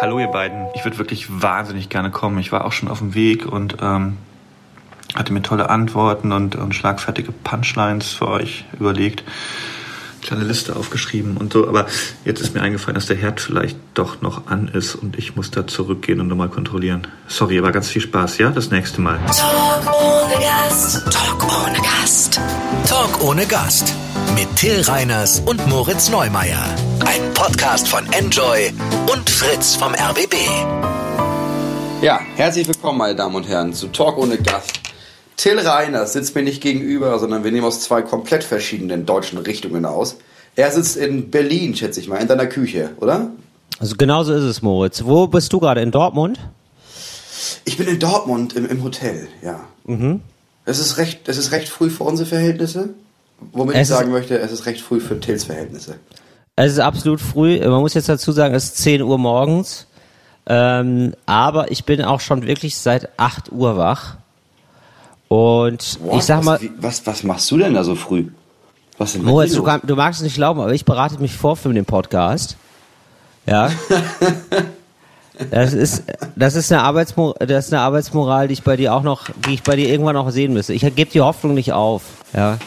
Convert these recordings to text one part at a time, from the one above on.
Hallo ihr beiden. Ich würde wirklich wahnsinnig gerne kommen. Ich war auch schon auf dem Weg und ähm, hatte mir tolle Antworten und, und schlagfertige Punchlines für euch überlegt. Kleine Liste aufgeschrieben und so. Aber jetzt ist mir eingefallen, dass der Herd vielleicht doch noch an ist und ich muss da zurückgehen und nochmal kontrollieren. Sorry, aber ganz viel Spaß, ja? Das nächste Mal. Talk ohne Gast. Talk ohne Gast. Talk ohne Gast. Mit Till Reiners und Moritz Neumeier. Ein Podcast von Enjoy und Fritz vom RBB. Ja, herzlich willkommen, meine Damen und Herren, zu Talk ohne Gast. Till Reiners sitzt mir nicht gegenüber, sondern wir nehmen aus zwei komplett verschiedenen deutschen Richtungen aus. Er sitzt in Berlin, schätze ich mal, in deiner Küche, oder? Also genauso ist es, Moritz. Wo bist du gerade? In Dortmund? Ich bin in Dortmund im, im Hotel, ja. Mhm. Es ist recht, es ist recht früh für unsere Verhältnisse. Womit Es ich sagen möchte, es ist recht früh für Tills Verhältnisse. Es ist absolut früh. Man muss jetzt dazu sagen, es ist 10 Uhr morgens. Ähm, aber ich bin auch schon wirklich seit 8 Uhr wach. Und ich sag mal, was, wie, was, was machst du denn da so früh? Was denn Moritz, du, kann, du magst es nicht glauben, aber ich berate mich vor für den Podcast. Ja. Das ist, das ist eine Arbeitsmoral, das ist eine Arbeitsmoral, die ich bei dir auch noch, die ich bei dir irgendwann noch sehen müsste. Ich gebe die Hoffnung nicht auf. Ja.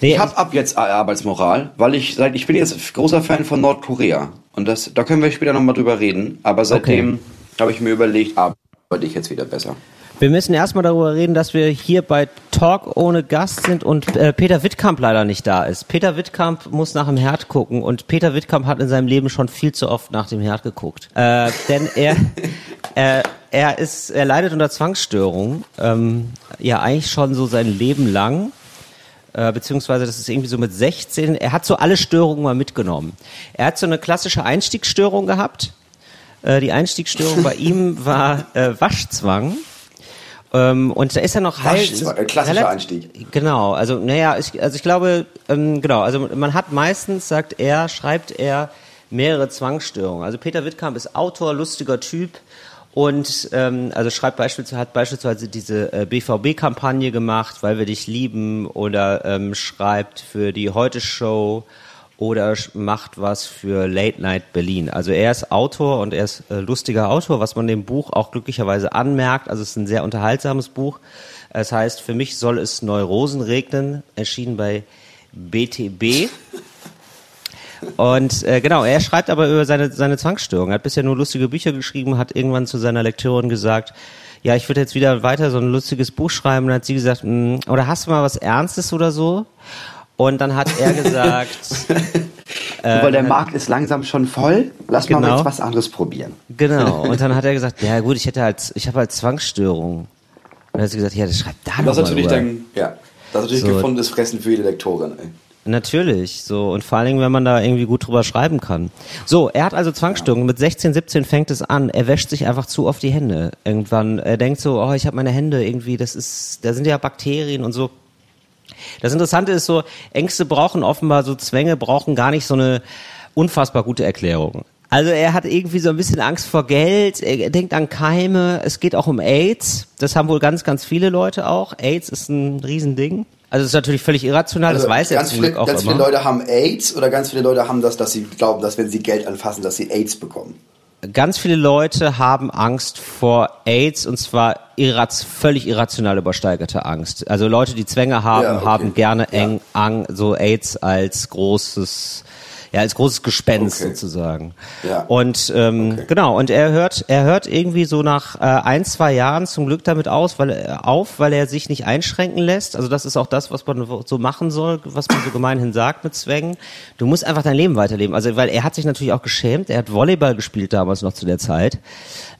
Nee, Ich habe ab jetzt Arbeitsmoral, weil ich seit ich bin jetzt großer Fan von Nordkorea und das da können wir später noch mal drüber reden. Aber seitdem habe ich mir überlegt, arbeite ich jetzt wieder besser. Wir müssen erstmal darüber reden, dass wir hier bei Talk ohne Gast sind und äh, Peter Wittkamp leider nicht da ist. Peter Wittkamp muss nach dem Herd gucken und Peter Wittkamp hat in seinem Leben schon viel zu oft nach dem Herd geguckt. Äh, denn er, äh, er ist, er leidet unter Zwangsstörungen, ähm, ja eigentlich schon so sein Leben lang. Äh, beziehungsweise das ist irgendwie so mit 16. Er hat so alle Störungen mal mitgenommen. Er hat so eine klassische Einstiegsstörung gehabt. Äh, die Einstiegsstörung bei ihm war äh, Waschzwang. Ähm, und da ist er noch ein klassischer Einstieg. Genau, also naja, ich, also ich glaube, ähm, genau, also man hat meistens, sagt er, schreibt er, mehrere Zwangsstörungen. Also Peter Wittkamp ist Autor, lustiger Typ und ähm, also schreibt beispielsweise, hat beispielsweise diese äh, BVB-Kampagne gemacht, weil wir dich lieben, oder ähm, schreibt für die Heute-Show oder macht was für Late Night Berlin. Also er ist Autor und er ist äh, lustiger Autor, was man dem Buch auch glücklicherweise anmerkt. Also es ist ein sehr unterhaltsames Buch. Es heißt, für mich soll es Neurosen regnen, erschienen bei BTB. Und äh, genau, er schreibt aber über seine, seine Zwangsstörung. Er hat bisher nur lustige Bücher geschrieben, hat irgendwann zu seiner Lekteurin gesagt, ja, ich würde jetzt wieder weiter so ein lustiges Buch schreiben. Und dann hat sie gesagt, "Mm, oder hast du mal was Ernstes oder so? Und dann hat er gesagt, weil der Markt ist langsam schon voll. Lass mal Äh, Genau. jetzt was anderes probieren. genau. Und dann hat er gesagt, ja gut, ich hätte halt, ich habe halt Zwangsstörungen. Und dann hat sie gesagt, ja, das schreibt da noch Das ist mal natürlich dann, ja, das ist natürlich So. gefundenes Fressen für jede Lektorin. Ey. Natürlich, so und vor allen Dingen, wenn man da irgendwie gut drüber schreiben kann. So, er hat also Zwangsstörungen. Mit 16, 17 fängt es an. Er wäscht sich einfach zu oft die Hände. Irgendwann, er denkt so, oh, ich habe meine Hände irgendwie, das ist, da sind ja Bakterien und so. Das Interessante ist so, Ängste brauchen offenbar so Zwänge brauchen gar nicht so eine unfassbar gute Erklärung. Also er hat irgendwie so ein bisschen Angst vor Geld, er denkt an Keime, es geht auch um AIDS. Das haben wohl ganz, ganz viele Leute auch. AIDS ist ein Riesending. Also es ist natürlich völlig irrational, das weiß er Also ganz zum Glück auch ganz immer. viele Leute haben AIDS oder ganz viele Leute haben das, dass sie glauben, dass wenn sie Geld anfassen, dass sie AIDS bekommen. Ganz viele Leute haben Angst vor AIDS und zwar irraz völlig irrational übersteigerte Angst. Also Leute, die Zwänge haben, Ja, okay. haben gerne Ja. eng, ang, so AIDS als großes, ja, als großes Gespenst Okay. sozusagen. Ja. Und ähm, Okay. genau, und er hört, er hört irgendwie so nach äh, ein, zwei Jahren zum Glück damit aus, weil er auf, weil er sich nicht einschränken lässt. Also das ist auch das, was man so machen soll, was man so gemeinhin sagt mit Zwängen. Du musst einfach dein Leben weiterleben. Also weil er hat sich natürlich auch geschämt. Er hat Volleyball gespielt damals noch zu der Zeit.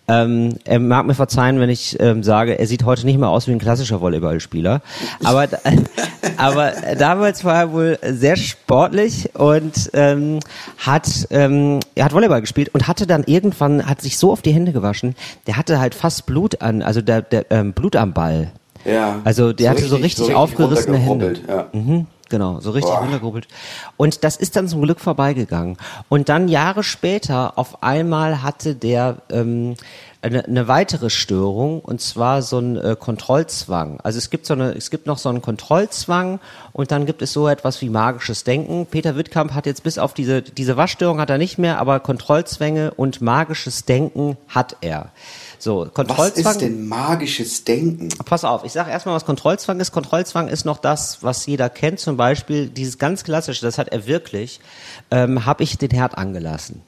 Ähm, er mag mir verzeihen, wenn ich ähm, sage, er sieht heute nicht mehr aus wie ein klassischer Volleyballspieler. Aber, aber damals war er wohl sehr sportlich und ähm, hat, ähm, er hat Volleyball gespielt und hatte dann irgendwann, hat sich so auf die Hände gewaschen, der hatte halt fast Blut an, also der, der ähm, Blut am Ball. Ja. Also der hatte so richtig, aufgerissene Hände. Ja. Mhm, genau, so richtig Boah. runtergerubbelt. Und das ist dann zum Glück vorbeigegangen. Und dann Jahre später, auf einmal hatte der ähm, eine, eine weitere Störung und zwar so ein äh, Kontrollzwang. Also es gibt so eine, es gibt noch so einen Kontrollzwang und dann gibt es so etwas wie magisches Denken. Peter Wittkamp hat jetzt bis auf diese diese Waschstörung hat er nicht mehr, aber Kontrollzwänge und magisches Denken hat er. So, Was Kontrollzwang. ist denn magisches Denken? Pass auf, ich sage erstmal, was Kontrollzwang ist. Kontrollzwang ist noch das, was jeder kennt. Zum Beispiel dieses ganz klassische, das hat er wirklich, ähm, habe ich den Herd angelassen.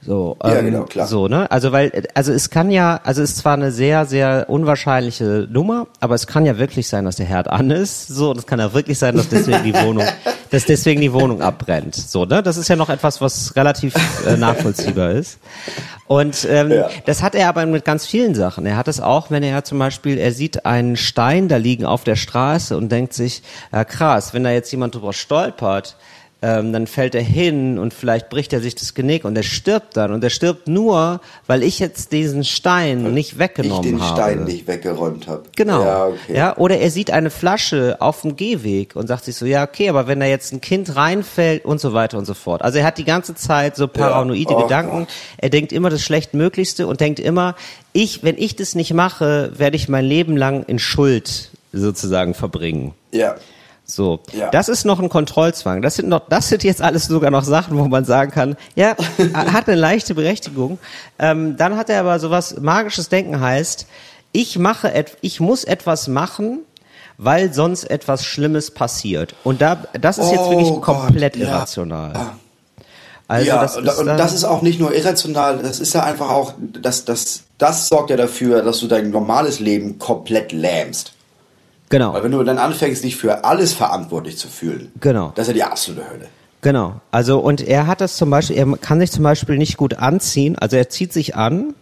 So, ähm, Ja, genau, klar. So, ne? Also weil, also es kann ja, also es ist zwar eine sehr, sehr unwahrscheinliche Nummer, aber es kann ja wirklich sein, dass der Herd an ist. So, und es kann ja wirklich sein, dass deswegen die Wohnung, dass deswegen die Wohnung abbrennt. So, ne? Das ist ja noch etwas, was relativ äh, nachvollziehbar ist. Und ähm, Ja. das hat er aber mit ganz vielen Sachen. Er hat es auch, wenn er zum Beispiel, er sieht einen Stein da liegen auf der Straße und denkt sich, ja krass, wenn da jetzt jemand drüber stolpert, ähm, dann fällt er hin und vielleicht bricht er sich das Genick und er stirbt dann. Und er stirbt nur, weil ich jetzt diesen Stein nicht Ich weggenommen den habe. Stein nicht weggeräumt habe. Genau. Ja, okay. ja, oder er sieht eine Flasche auf dem Gehweg und sagt sich so, ja, okay, aber wenn da jetzt ein Kind reinfällt und so weiter und so fort. Also er hat die ganze Zeit so paranoide Oh Gedanken. Gott. Er denkt immer das Schlechtmöglichste und denkt immer, ich, wenn ich das nicht mache, werde ich mein Leben lang in Schuld sozusagen verbringen. ja. So, Ja. das ist noch ein Kontrollzwang. Das sind noch, das sind jetzt alles sogar noch Sachen, wo man sagen kann, ja, hat eine leichte Berechtigung. Ähm, dann hat er aber sowas magisches Denken heißt, ich mache, et, ich muss etwas machen, weil sonst etwas Schlimmes passiert. Und da, das ist jetzt Oh wirklich Gott, komplett ja. irrational. Also ja, das und, ist und das ist auch nicht nur irrational, das ist ja einfach auch, das, das, das sorgt ja dafür, dass du dein normales Leben komplett lähmst. Genau. Weil wenn du dann anfängst, dich für alles verantwortlich zu fühlen, Genau. das ist ja die absolute Hölle. Genau. Also und er hat das zum Beispiel, er kann sich zum Beispiel nicht gut anziehen. Also er zieht sich an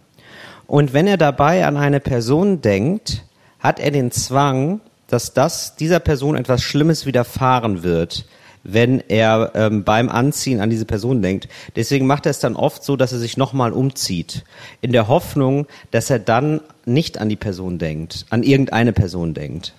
und wenn er dabei an eine Person denkt, hat er den Zwang, dass das dieser Person etwas Schlimmes widerfahren wird, wenn er ähm, beim Anziehen an diese Person denkt. Deswegen macht er es dann oft so, dass er sich nochmal umzieht, in der Hoffnung, dass er dann nicht an die Person denkt, an irgendeine Person denkt.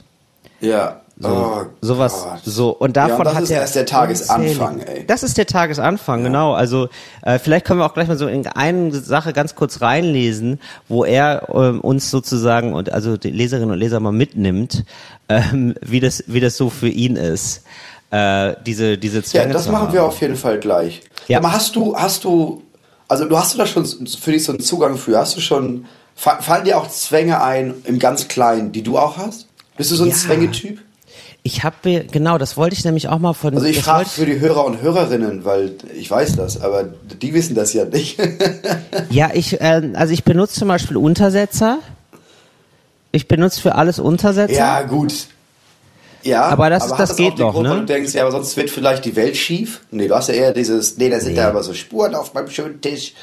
Ja. So, oh sowas, Gott. so und davon ja, und das hat ist er erst der Tagesanfang, ey. Das ist der Tagesanfang, genau. Also äh, vielleicht können wir auch gleich mal so in eine Sache ganz kurz reinlesen, wo er ähm, uns sozusagen und also die Leserinnen und Leser mal mitnimmt, ähm, wie das wie das so für ihn ist. Äh, diese diese Ja, Zwänge das zu machen haben. wir auf jeden Fall gleich. Ja. Aber hast du, hast du, also du hast du da schon für dich so einen Zugang für? Hast du schon, fa- fallen dir auch Zwänge ein im ganz Kleinen, die du auch hast? Bist du so ein Ja. Zwängetyp? Ich habe genau, das wollte ich nämlich auch mal von. Also ich das frage für die Hörer und Hörerinnen, weil ich weiß das, aber die wissen das ja nicht. Ja, ich, äh, also ich benutze zum Beispiel Untersetzer. Ich benutze für alles Untersetzer. ja, gut. Ja, Aber das hat das auch geht Grund, ne? wo Du denkst, ja, aber sonst wird vielleicht die Welt schief. Nee, du hast ja eher dieses, nee, da sind ja aber so Spuren auf meinem schönen Tisch.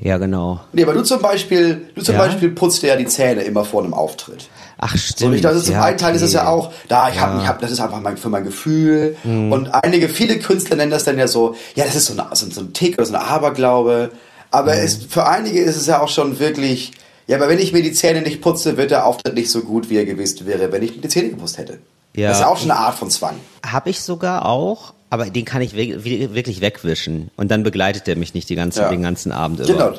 Ja, genau. Nee, aber du zum Beispiel, du zum Ja? Beispiel putzt ja die Zähne immer vor einem Auftritt. Ach So, stimmt. nicht, das ist zum ja, einen Teil ist es ja okay. auch, da ich hab, ich hab, das ist einfach mein, für mein Gefühl. Mhm. Und einige, viele Künstler nennen das dann ja so, ja, das ist so, eine, so, so ein Tick oder so ein Aberglaube. Aber Mhm. es, für einige ist es ja auch schon wirklich, ja, aber wenn ich mir die Zähne nicht putze, wird der Auftritt nicht so gut, wie er gewesen wäre, wenn ich mir die Zähne geputzt hätte. Ja. Das ist ja auch schon eine Art von Zwang. Habe ich sogar auch, aber den kann ich wirklich wegwischen. Und dann begleitet der mich nicht die ganze, Ja. den ganzen Abend über. Genau.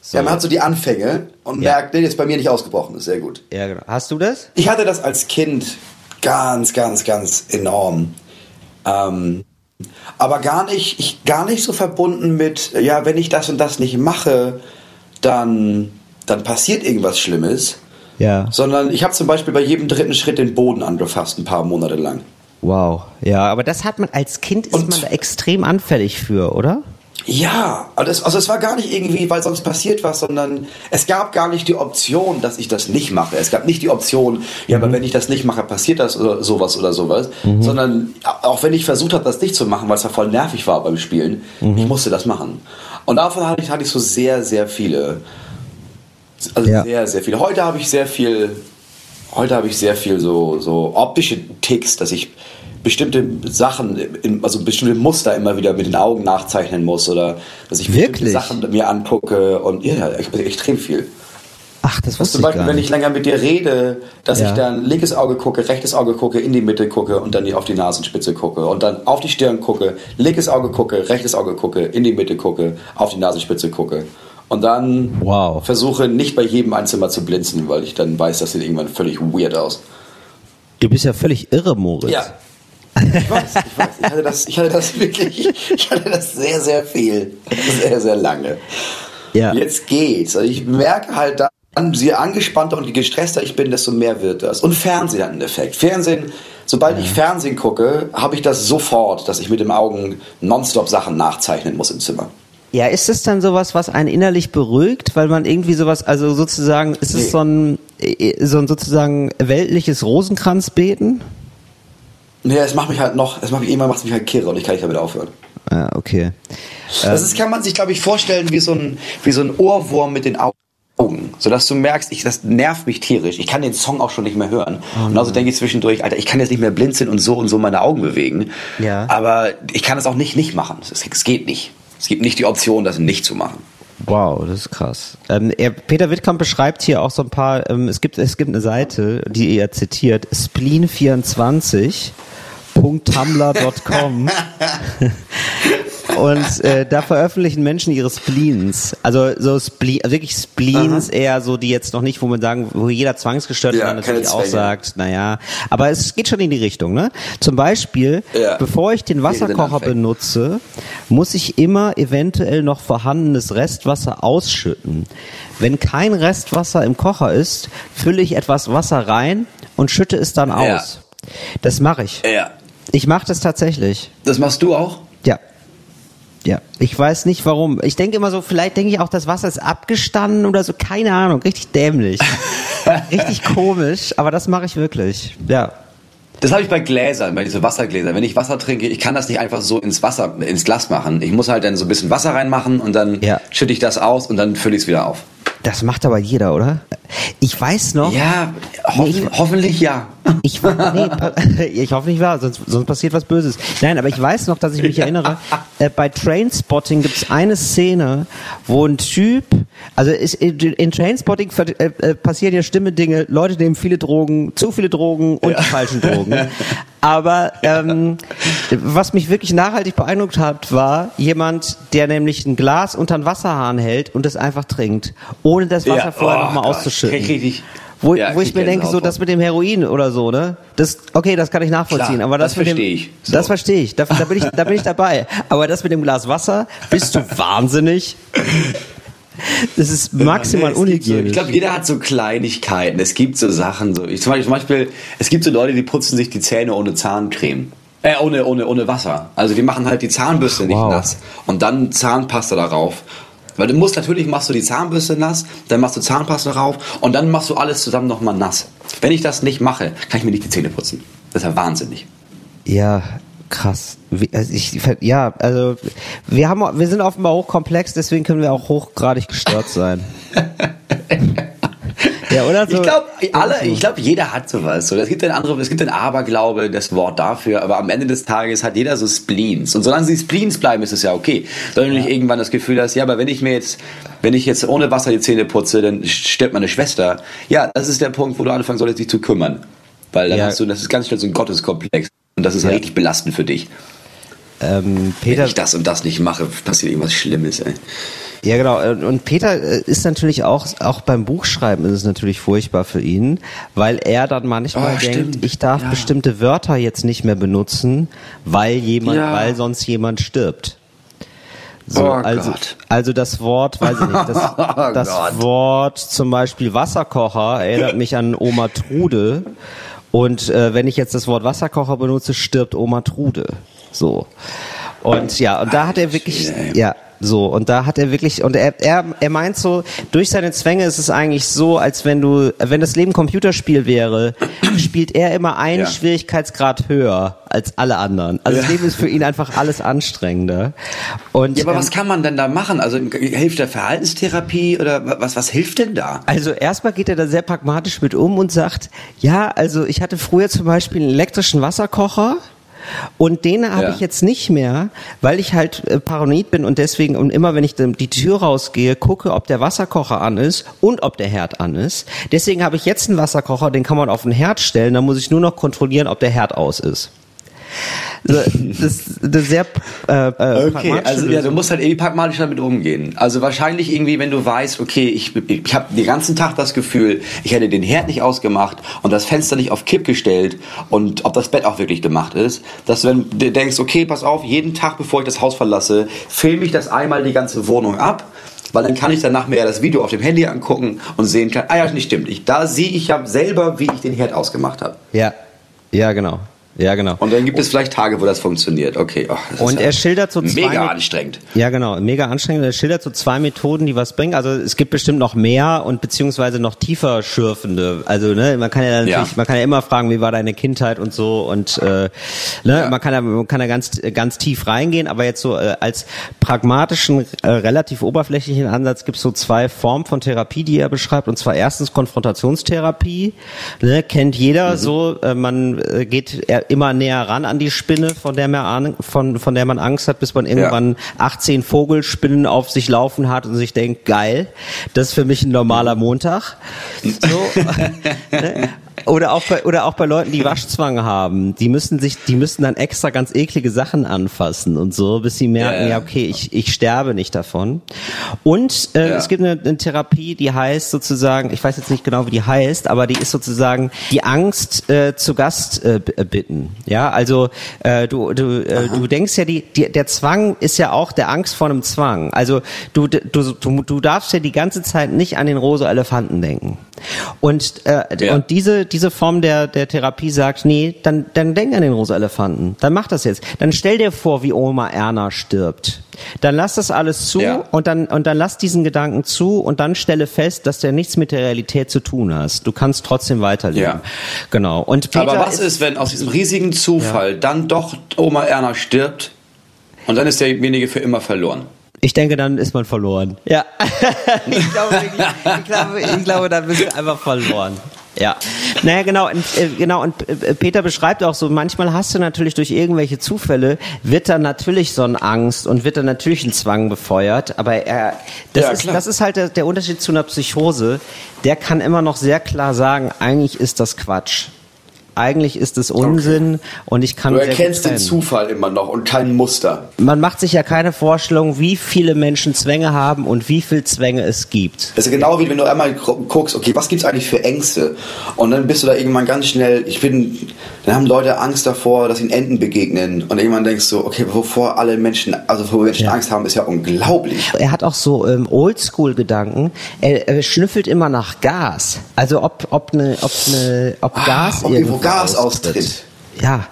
So. Ja, man hat so die Anfänge und Ja. merkt, nee, ist bei mir nicht ausgebrochen, ist sehr gut. Ja, genau. Hast du das? Ich hatte das als Kind ganz, ganz, ganz enorm. Ähm, aber gar nicht, ich, gar nicht so verbunden mit, ja, wenn ich das und das nicht mache, dann, dann passiert irgendwas Schlimmes. Ja. Sondern ich habe zum Beispiel bei jedem dritten Schritt den Boden angefasst, ein paar Monate lang. Wow. Ja, aber das hat man als Kind ist Und- man da extrem anfällig für, oder? Ja, also es, war gar nicht irgendwie, weil sonst passiert was, sondern es gab gar nicht die Option, dass ich das nicht mache. Es gab nicht die Option, ja, aber wenn ich das nicht mache, passiert das oder sowas oder sowas. Sondern auch wenn ich versucht habe, das nicht zu machen, weil es ja voll nervig war beim Spielen, ich musste das machen. Und davon hatte ich, hatte ich so sehr, sehr viele. Also Ja. sehr, sehr viele. Heute habe ich sehr viel, heute habe ich sehr viel so, so optische Ticks, dass ich bestimmte Sachen, also bestimmte Muster immer wieder mit den Augen nachzeichnen muss oder dass ich Wirklich? Sachen mir angucke und ja, ich- extrem viel. Ach, das Dass wusste zum ich Beispiel, wenn ich länger mit dir rede, dass Ja. ich dann linkes Auge gucke, rechtes Auge gucke, in die Mitte gucke und dann auf die Nasenspitze gucke und dann auf die Stirn gucke, linkes Auge gucke, rechtes Auge gucke, in die Mitte gucke, auf die Nasenspitze gucke Und dann Wow. versuche nicht bei jedem ein Zimmer zu blinzeln, weil ich dann weiß, das sieht irgendwann völlig weird aus. Du bist ja völlig irre, Moritz. Ja. Ich weiß, ich weiß. Ich hatte das, ich hatte das wirklich, ich hatte das sehr, sehr viel. Sehr, sehr lange. Ja. Jetzt geht's. Also ich merke halt dann, je angespannter und je gestresster ich bin, desto mehr wird das. Und Fernsehen hat einen Effekt. Fernsehen, sobald ich Fernsehen gucke, habe ich das sofort, dass ich mit den Augen nonstop Sachen nachzeichnen muss im Zimmer. Ja, ist es dann sowas, was einen innerlich beruhigt, weil man irgendwie sowas, also sozusagen, ist es so ein, äh, so ein sozusagen weltliches Rosenkranzbeten? Ja, es macht mich halt noch, es macht mich irgendwann macht mich halt kirre und ich kann nicht damit aufhören. Ja, okay. Das ist, kann man sich, glaube ich, vorstellen wie so, ein, wie so ein Ohrwurm mit den Augen. Sodass du merkst, ich, das nervt mich tierisch. Ich kann den Song auch schon nicht mehr hören. und also denke ich zwischendurch, Alter, ich kann jetzt nicht mehr blinzeln und so und so meine Augen bewegen. Ja. Aber ich kann es auch nicht nicht machen. Es, es geht nicht. Es gibt nicht die Option, das nicht zu machen. Wow, das ist krass. Ähm, er, Peter Wittkamp beschreibt hier auch so ein paar, ähm, es gibt es gibt eine Seite, die er zitiert, spleen24.tumblr.com und äh, da veröffentlichen Menschen ihre Spleens. Also so Spleen, wirklich Spleens eher so, die jetzt noch nicht, wo man sagen, wo jeder Zwangsgestörte Ja, dann natürlich auch sagt, naja, aber es geht schon in die Richtung, ne? Zum Beispiel, Ja. bevor ich den Wasserkocher benutze, muss ich immer eventuell noch vorhandenes Restwasser ausschütten. Wenn kein Restwasser im Kocher ist, fülle ich etwas Wasser rein und schütte es dann Ja. aus. Das mache ich. Ja. Ich mache das tatsächlich. Das machst du auch? Ja. Ich weiß nicht warum. Ich denke immer so, vielleicht denke ich auch, das Wasser ist abgestanden oder so, keine Ahnung, richtig dämlich. richtig komisch, aber das mache ich wirklich. Ja. Das habe ich bei Gläsern, bei diesen Wassergläsern. Wenn ich Wasser trinke, ich kann das nicht einfach so ins Wasser, ins Glas machen. Ich muss halt dann so ein bisschen Wasser reinmachen und dann Ja. schütte ich das aus und dann fülle ich es wieder auf. Das macht aber jeder, oder? Ich weiß noch. Ja, hoff, Nee, ich- hoffentlich ja. Ich, nee, ich hoffe nicht wahr, sonst, sonst passiert was Böses. Nein, aber ich weiß noch, dass ich mich erinnere, äh, bei Trainspotting gibt es eine Szene, wo ein Typ, also ist, in, in Trainspotting äh, äh, passieren ja schlimme Dinge, Leute nehmen viele Drogen, zu viele Drogen und die falschen Drogen. Aber ähm, was mich wirklich nachhaltig beeindruckt hat, war jemand, der nämlich ein Glas unter den Wasserhahn hält und es einfach trinkt, ohne das Wasser Ja. vorher Oh nochmal auszuschütten. richtig- Wo, Ja, wo ich mir denke, so das mit dem Heroin oder so, ne? Das, okay, das kann ich nachvollziehen, Klar, aber das, das verstehe ich. So. Das verstehe ich. Da, da bin ich, da bin ich dabei. Aber das mit dem Glas Wasser, bist du wahnsinnig? Das ist maximal es gibt so, unhygienisch. ich glaube, jeder hat so Kleinigkeiten. Es gibt so Sachen. So. Ich, zum, Beispiel, zum Beispiel, es gibt so Leute, die putzen sich die Zähne ohne Zahncreme. Äh, ohne, ohne, ohne Wasser. Also die machen halt die Zahnbürste nicht Wow. nass. Und dann Zahnpasta darauf. Weil du musst natürlich, machst du die Zahnbürste nass, dann machst du Zahnpasta drauf und dann machst du alles zusammen nochmal nass. Wenn ich das nicht mache, kann ich mir nicht die Zähne putzen. Das ist ja wahnsinnig. Ja, krass. Also ich, ja, also wir haben, wir sind offenbar hochkomplex, deswegen können wir auch hochgradig gestört sein. ja, oder so? Ich glaube, alle, ich glaube, jeder hat sowas. So, es gibt ein andere, es gibt ein Aberglaube, das Wort dafür, aber am Ende des Tages hat jeder so Spleens. Und solange sie Spleens bleiben, ist es ja okay. Solange du nicht irgendwann das Gefühl hast, ja, aber wenn ich mir jetzt, wenn ich jetzt ohne Wasser die Zähne putze, dann stirbt meine Schwester. Ja, das ist der Punkt, wo du anfangen solltest, dich zu kümmern. Weil dann Ja. hast du, das ist ganz schnell so ein Gotteskomplex. Und das ist Ja. richtig belastend für dich. Ähm, Wenn Peter, ich das und das nicht mache, passiert irgendwas Schlimmes, ey. Ja, genau. Und Peter äh, ist natürlich auch, auch beim Buchschreiben ist es natürlich furchtbar für ihn, weil er dann manchmal Oh, denkt, stimmt. ich darf Ja. bestimmte Wörter jetzt nicht mehr benutzen, weil jemand, Ja. weil sonst jemand stirbt. So, Oh also, Gott. also das Wort, weiß ich nicht, das, Oh das. Wort zum Beispiel Wasserkocher erinnert mich an Oma Trude. Und äh, wenn ich jetzt das Wort Wasserkocher benutze, stirbt Oma Trude. So. Und ja, und da hat er wirklich, ja, so, und da hat er wirklich, und er, er, er meint so, durch seine Zwänge ist es eigentlich so, als wenn du, wenn das Leben Computerspiel wäre, spielt er immer einen Ja. Schwierigkeitsgrad höher als alle anderen. Also das Ja. Leben ist für ihn einfach alles anstrengender. Und, Ja, aber ähm, was kann man denn da machen? Also hilft da Verhaltenstherapie oder was, was hilft denn da? Also erstmal geht er da sehr pragmatisch mit um und sagt, ja, also ich hatte früher zum Beispiel einen elektrischen Wasserkocher. Und den habe Ja. ich jetzt nicht mehr, weil ich halt äh, paranoid bin und deswegen und immer wenn ich die Tür rausgehe, gucke, ob der Wasserkocher an ist und ob der Herd an ist. Deswegen habe ich jetzt einen Wasserkocher, den kann man auf den Herd stellen, dann muss ich nur noch kontrollieren, ob der Herd aus ist. Das ist sehr äh, äh, Okay, also ja, du musst halt irgendwie pragmatisch damit umgehen. Also wahrscheinlich irgendwie, wenn du weißt, okay, ich, ich habe den ganzen Tag das Gefühl, ich hätte den Herd nicht ausgemacht und das Fenster nicht auf Kipp gestellt und ob das Bett auch wirklich gemacht ist, dass du wenn du denkst, okay, pass auf, jeden Tag, bevor ich das Haus verlasse, filme ich das einmal die ganze Wohnung ab, weil dann kann ich danach mir ja das Video auf dem Handy angucken und sehen kann, ah ja, nicht stimmt, ich, da sehe ich ja selber, wie ich den Herd ausgemacht habe. Ja, ja, genau. Ja, genau. Und dann gibt es vielleicht Tage, wo das funktioniert. Okay. ach, das Und er schildert so zwei mega anstrengend. Ja, genau, mega anstrengend. Er schildert so zwei Methoden, die was bringen. Also es gibt bestimmt noch mehr und beziehungsweise noch tiefer schürfende. Also ne, man kann ja natürlich, Ja. man kann ja immer fragen, wie war deine Kindheit und so und äh, ne, Ja. man kann ja, man kann ja ganz ganz tief reingehen. Aber jetzt so äh, als pragmatischen, äh, relativ oberflächlichen Ansatz gibt es so zwei Formen von Therapie, die er beschreibt. Und zwar erstens Konfrontationstherapie, ne, kennt jeder so. Äh, man äh, geht eher immer näher ran an die Spinne, von der man von von der man Angst hat, bis man irgendwann 18 Vogelspinnen auf sich laufen hat und sich denkt, geil, das ist für mich ein normaler Montag. So. Oder auch bei, oder auch bei Leuten, die Waschzwang haben, die müssen sich, die müssen dann extra ganz eklige Sachen anfassen und so, bis sie merken, Ja, ja, okay, ich, ich sterbe nicht davon. Und äh, Ja. es gibt eine, eine Therapie, die heißt sozusagen, ich weiß jetzt nicht genau, wie die heißt, aber die ist sozusagen die Angst äh, zu Gast äh, äh, bitten. Ja, also äh, du du äh, du denkst ja, die, die der Zwang ist ja auch der Angst vor einem Zwang. Also du du du, du darfst ja die ganze Zeit nicht an den rosa Elefanten denken. Und äh, Ja. und diese diese Form der der Therapie sagt, nee, dann dann denk an den rosa Elefanten. Dann mach das jetzt. Dann stell dir vor, wie Oma Erna stirbt. Dann lass das alles zu Ja. und dann und dann lass diesen Gedanken zu und dann stelle fest, dass der nichts mit der Realität zu tun hast. Du kannst trotzdem weiterleben. Ja. Genau. Und Peter Aber was ist, wenn aus diesem riesigen Zufall dann doch Oma Erna stirbt und dann ist derjenige für immer verloren? Ich denke, dann ist man verloren. Ja. ich, glaube, wirklich, ich, glaube, ich glaube, dann bist du einfach verloren. Ja. Naja, genau, und, äh, genau, und äh, Peter beschreibt auch so, manchmal hast du natürlich durch irgendwelche Zufälle, wird dann natürlich so eine Angst und wird dann natürlich ein Zwang befeuert, aber er, das, Ja, ist, klar. das ist halt der, der Unterschied zu einer Psychose, der kann immer noch sehr klar sagen, eigentlich ist das Quatsch. Eigentlich ist es Unsinn und ich kann Du erkennst den. Zufall immer noch und kein Muster. Man macht sich ja keine Vorstellung, wie viele Menschen Zwänge haben und wie viel Zwänge es gibt. Ist genau wie wenn du einmal gu- guckst, okay, was gibt's eigentlich für Ängste? Und dann bist du da irgendwann ganz schnell, ich bin, dann haben Leute Angst davor, dass ihnen Enten begegnen. Und irgendwann denkst du, okay, wovor alle Menschen, also wovor Menschen Ja. Angst haben, ist ja unglaublich. Er hat auch so ähm, Oldschool-Gedanken. Er, er schnüffelt immer nach Gas. Also ob ob ne, ob ne, ob Gas Ah, ob irgendwo irgendwo Gas austritt. Ja.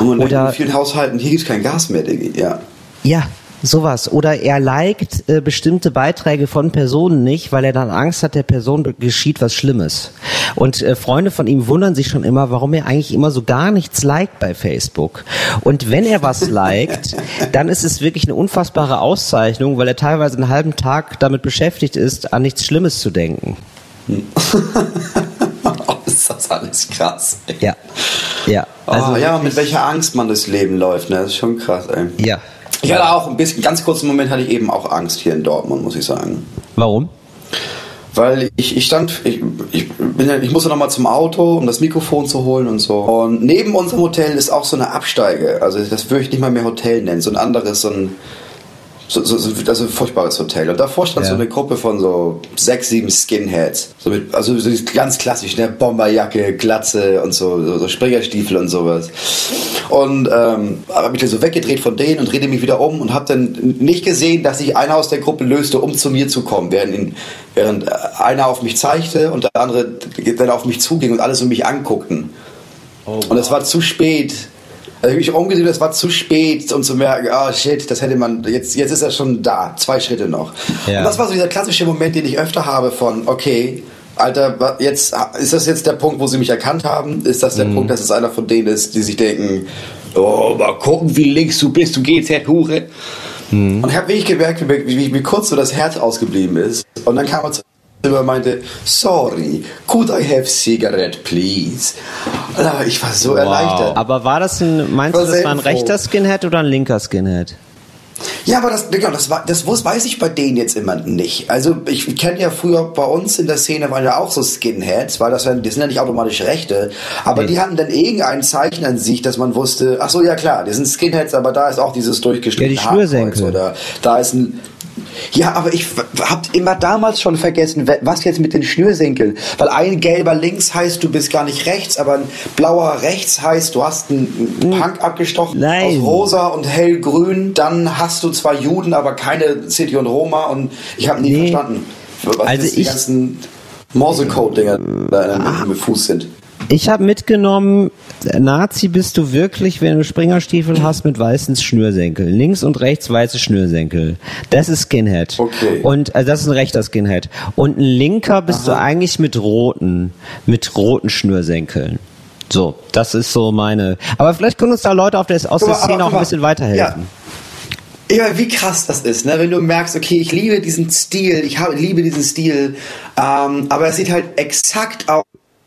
Und Oder in vielen Haushalten, hier gibt's kein Gas mehr, Diggi. Ja. ja, sowas. Oder er liked äh, bestimmte Beiträge von Personen nicht, weil er dann Angst hat, der Person geschieht was Schlimmes. Und äh, Freunde von ihm wundern sich schon immer, warum er eigentlich immer so gar nichts liked bei Facebook. Und wenn er was liked, dann ist es wirklich eine unfassbare Auszeichnung, weil er teilweise einen halben Tag damit beschäftigt ist, an nichts Schlimmes zu denken. Oh, ist das alles krass. ey. Ja. Ja. Also ja, wirklich- mit welcher Angst man durchs Leben läuft, ne? Das ist schon krass, ey. Ja. Ich hatte auch ein bisschen, ganz kurzen Moment hatte ich eben auch Angst hier in Dortmund, muss ich sagen. Warum? Weil ich, ich stand, ich, ich, bin ja, ich musste nochmal zum Auto, um das Mikrofon zu holen und so. Und neben unserem Hotel ist auch so eine Absteige. Also das würde ich nicht mal mehr Hotel nennen, so ein anderes, so ein, so, so, so, also ein furchtbares Hotel. Und davor stand Ja. so eine Gruppe von so sechs, sieben Skinheads. So mit, also so ganz klassisch, ne? Bomberjacke, Glatze und so, so, so Springerstiefel und sowas. Und ähm, habe mich dann so weggedreht von denen und drehte mich wieder um und habe dann nicht gesehen, dass sich einer aus der Gruppe löste, um zu mir zu kommen, während, ihn, während äh, einer auf mich zeigte und der andere dann auf mich zuging und alle so mich anguckten. Und es war zu spät. Also ich mich umgesehen, es war zu spät, um zu merken, ah shit, das hätte man, jetzt, jetzt ist er schon da, zwei Schritte noch. Ja. Und das war so dieser klassische Moment, den ich öfter habe von, okay, Alter, jetzt ist das jetzt der Punkt, wo sie mich erkannt haben? Ist das der Punkt, dass es einer von denen ist, die sich denken, oh, mal gucken, wie links du bist, du GZ-Hure. Und ich habe wirklich gemerkt, wie, wie, wie kurz so das Herz ausgeblieben ist. Und dann kam er zu und meinte, sorry, could I have cigarette, please? Aber ich war so erleichtert. Aber war das ein, meinst du, das war ein rechter Skinhead oder ein linker Skinhead? Ja, aber das, genau, das, war, das wus- weiß ich bei denen jetzt immer nicht. Also ich kenne ja früher bei uns in der Szene waren ja auch so Skinheads, weil das, die sind ja nicht automatisch Rechte, aber die hatten dann irgendein Zeichen an sich, dass man wusste, ach so, ja klar, die sind Skinheads, aber da ist auch dieses durchgeschnittene Ja, die. Hakenkreuz Oder da ist ein ja, aber ich hab immer damals schon vergessen, was jetzt mit den Schnürsenkeln. Weil ein gelber links heißt, du bist gar nicht rechts, aber ein blauer rechts heißt, du hast einen Punk abgestochen Nein. aus rosa und hellgrün. Dann hast du zwar Juden, aber keine City und Roma. Und ich habe nie Nee. verstanden, was Also die ganzen Morsecode-Dinger da im, im Fuß sind. Ich habe mitgenommen, Nazi bist du wirklich, wenn du Springerstiefel hast mit weißen Schnürsenkeln. Links und rechts weiße Schnürsenkel. Das ist Skinhead. Okay. Und also das ist ein rechter Skinhead. Und ein linker bist du eigentlich mit roten, mit roten Schnürsenkeln. So, das ist so meine. Aber vielleicht können uns da Leute auf der, aus Guck der Szene aber auch ein bisschen weiterhelfen. Ja, wie krass das ist, ne? wenn du merkst, okay, ich liebe diesen Stil, ich hab, liebe diesen Stil, ähm, aber es sieht halt exakt au-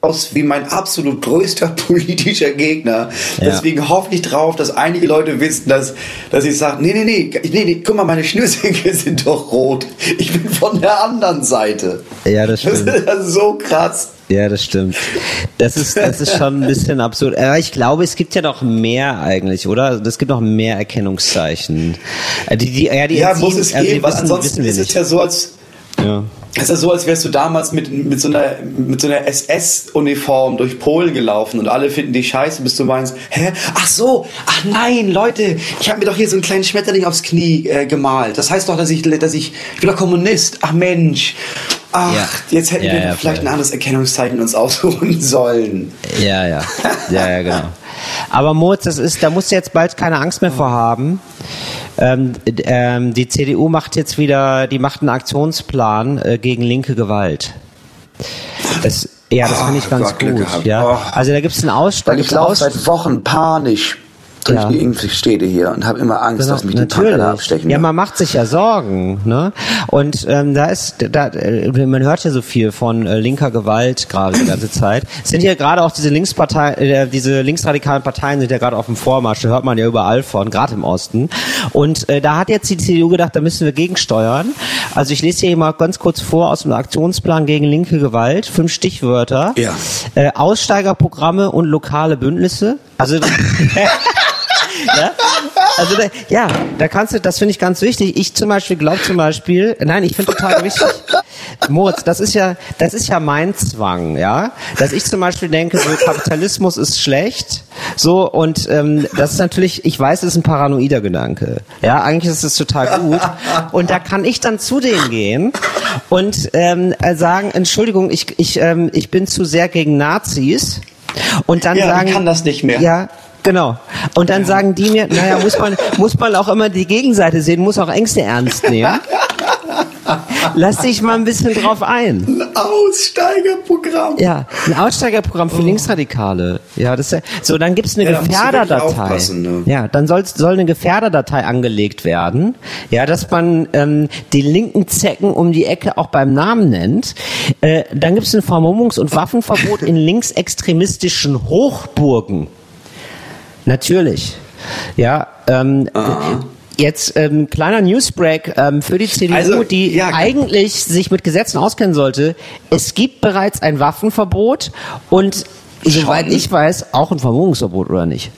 aus wie mein absolut größter politischer Gegner. Ja. Deswegen hoffe ich drauf, dass einige Leute wissen, dass, dass ich sage, nee, nee, nee, nee, nee, guck mal, meine Schnürsenkel sind doch rot. Ich bin von der anderen Seite. Ja, das Das stimmt. ist so krass. Ja, das stimmt. Das ist, das ist schon ein bisschen absurd. Aber ich glaube, es gibt ja noch mehr eigentlich, oder? Also Es gibt noch mehr Erkennungszeichen. Äh, Die, die, ja, die Ja, muss es also geben, wissen, ansonsten wissen wir ist es nicht. ja so, als Ja. Es ist so, als wärst du damals mit, mit so einer, mit so einer SS-Uniform durch Polen gelaufen und alle finden dich scheiße, bis du meinst, hä? Ach so, ach nein, Leute, ich habe mir doch hier so einen kleinen Schmetterling aufs Knie äh, gemalt. Das heißt doch, dass ich, dass ich, ich bin doch Kommunist. Ach Mensch. Ach, Ja. jetzt hätten Ja, wir ja, vielleicht voll. ein anderes Erkennungszeichen uns aussuchen sollen. Ja, ja. Ja, ja, genau. Aber Moritz, das ist, da musst du jetzt bald keine Angst mehr vor haben. Ähm, ähm, die CDU macht jetzt wieder, die macht einen Aktionsplan äh, gegen linke Gewalt. Das, ja, das Oh finde ich ganz Gott, gut. Ja, Oh. also da gibt es einen Ausstand. Weil ich laufe seit Wochen panisch durch Ja. die Impfstädte hier und habe immer Angst, dass mich die Tanker da abstechen. Ja, man macht sich ja Sorgen, ne? Und ähm, da ist, da, äh, man hört ja so viel von äh, linker Gewalt gerade die ganze Zeit. Es sind ja gerade auch diese Linkspartei, äh, diese linksradikalen Parteien sind ja gerade auf dem Vormarsch. Da hört man ja überall von, gerade im Osten. Und äh, da hat jetzt die CDU gedacht, da müssen wir gegensteuern. Also ich lese hier mal ganz kurz vor aus dem Aktionsplan gegen linke Gewalt. Fünf Stichwörter. Ja. Äh, Aussteigerprogramme und lokale Bündnisse. Also ja? Also da, ja, da kannst du, das finde ich ganz wichtig. Ich zum Beispiel glaube zum Beispiel, nein, ich finde total wichtig. Moritz, das ist ja, das ist ja mein Zwang, ja, dass ich zum Beispiel denke, so Kapitalismus ist schlecht, so und ähm, das ist natürlich, ich weiß, es ist ein paranoider Gedanke, ja, eigentlich ist es total gut und da kann ich dann zu denen gehen und ähm, äh, sagen, Entschuldigung, ich ich ähm, ich bin zu sehr gegen Nazis und dann Ja, ich sagen, kann das nicht mehr. ja, Genau. Und dann sagen die mir, naja, muss man, muss man auch immer die Gegenseite sehen, muss auch Ängste ernst nehmen. Lass dich mal ein bisschen drauf ein. Ein Aussteigerprogramm. Ja, ein Aussteigerprogramm für Linksradikale. Ja, das ist ja, so, dann gibt's eine Ja, Gefährderdatei. ne? Ja, dann soll, soll eine Gefährderdatei angelegt werden. Ja, dass man ähm, die linken Zecken um die Ecke auch beim Namen nennt. Äh, dann gibt's ein Vermummungs- und Waffenverbot in linksextremistischen Hochburgen. Natürlich. Ja, ähm, jetzt ähm, kleiner Newsbreak ähm, für die CDU, Also, die ja, eigentlich sich mit Gesetzen auskennen sollte. Es gibt bereits ein Waffenverbot und soweit ich weiß auch ein Vermummungsverbot oder nicht?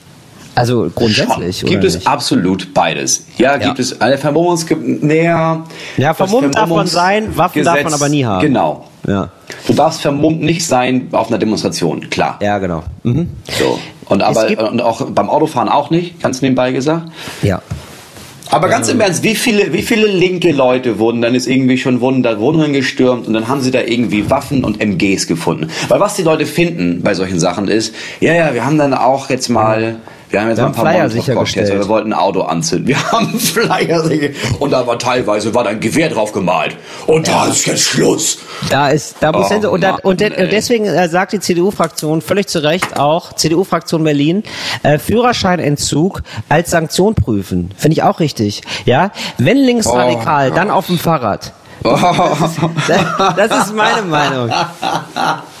Also grundsätzlich Gibt oder es nicht? absolut beides. Ja, gibt es eine Vermummungs näher. Ja, vermummt darf man sein, Waffen darf man Gesetz- aber nie haben. Genau. Ja, Du darfst vermummt nicht sein auf einer Demonstration, klar. ja genau. Mhm. So. Und aber und auch beim Autofahren auch nicht, ganz nebenbei gesagt. Ja. Aber ganz im Ernst, wie viele, wie viele linke Leute wurden dann jetzt irgendwie schon wurden da Wohnungen gestürmt und dann haben sie da irgendwie Waffen und MGs gefunden? Weil was die Leute finden bei solchen Sachen ist, ja, ja, wir haben dann auch jetzt mal, wir haben jetzt Wir haben ein paar Flyer sichergestellt. wir wollten ein Auto anzünden. Wir haben Flyer sicher- und da war teilweise war da ein Gewehr drauf gemalt. Und da ist jetzt Schluss. Da ist, da muss Oh, hin, und, da, Mann, und de- ey. deswegen äh, sagt die CDU-Fraktion völlig zu Recht auch, CDU-Fraktion Berlin, äh, Führerscheinentzug als Sanktion prüfen. Finde ich auch richtig. Ja, wenn linksradikal, dann auf dem Fahrrad. Das, das ist meine Meinung.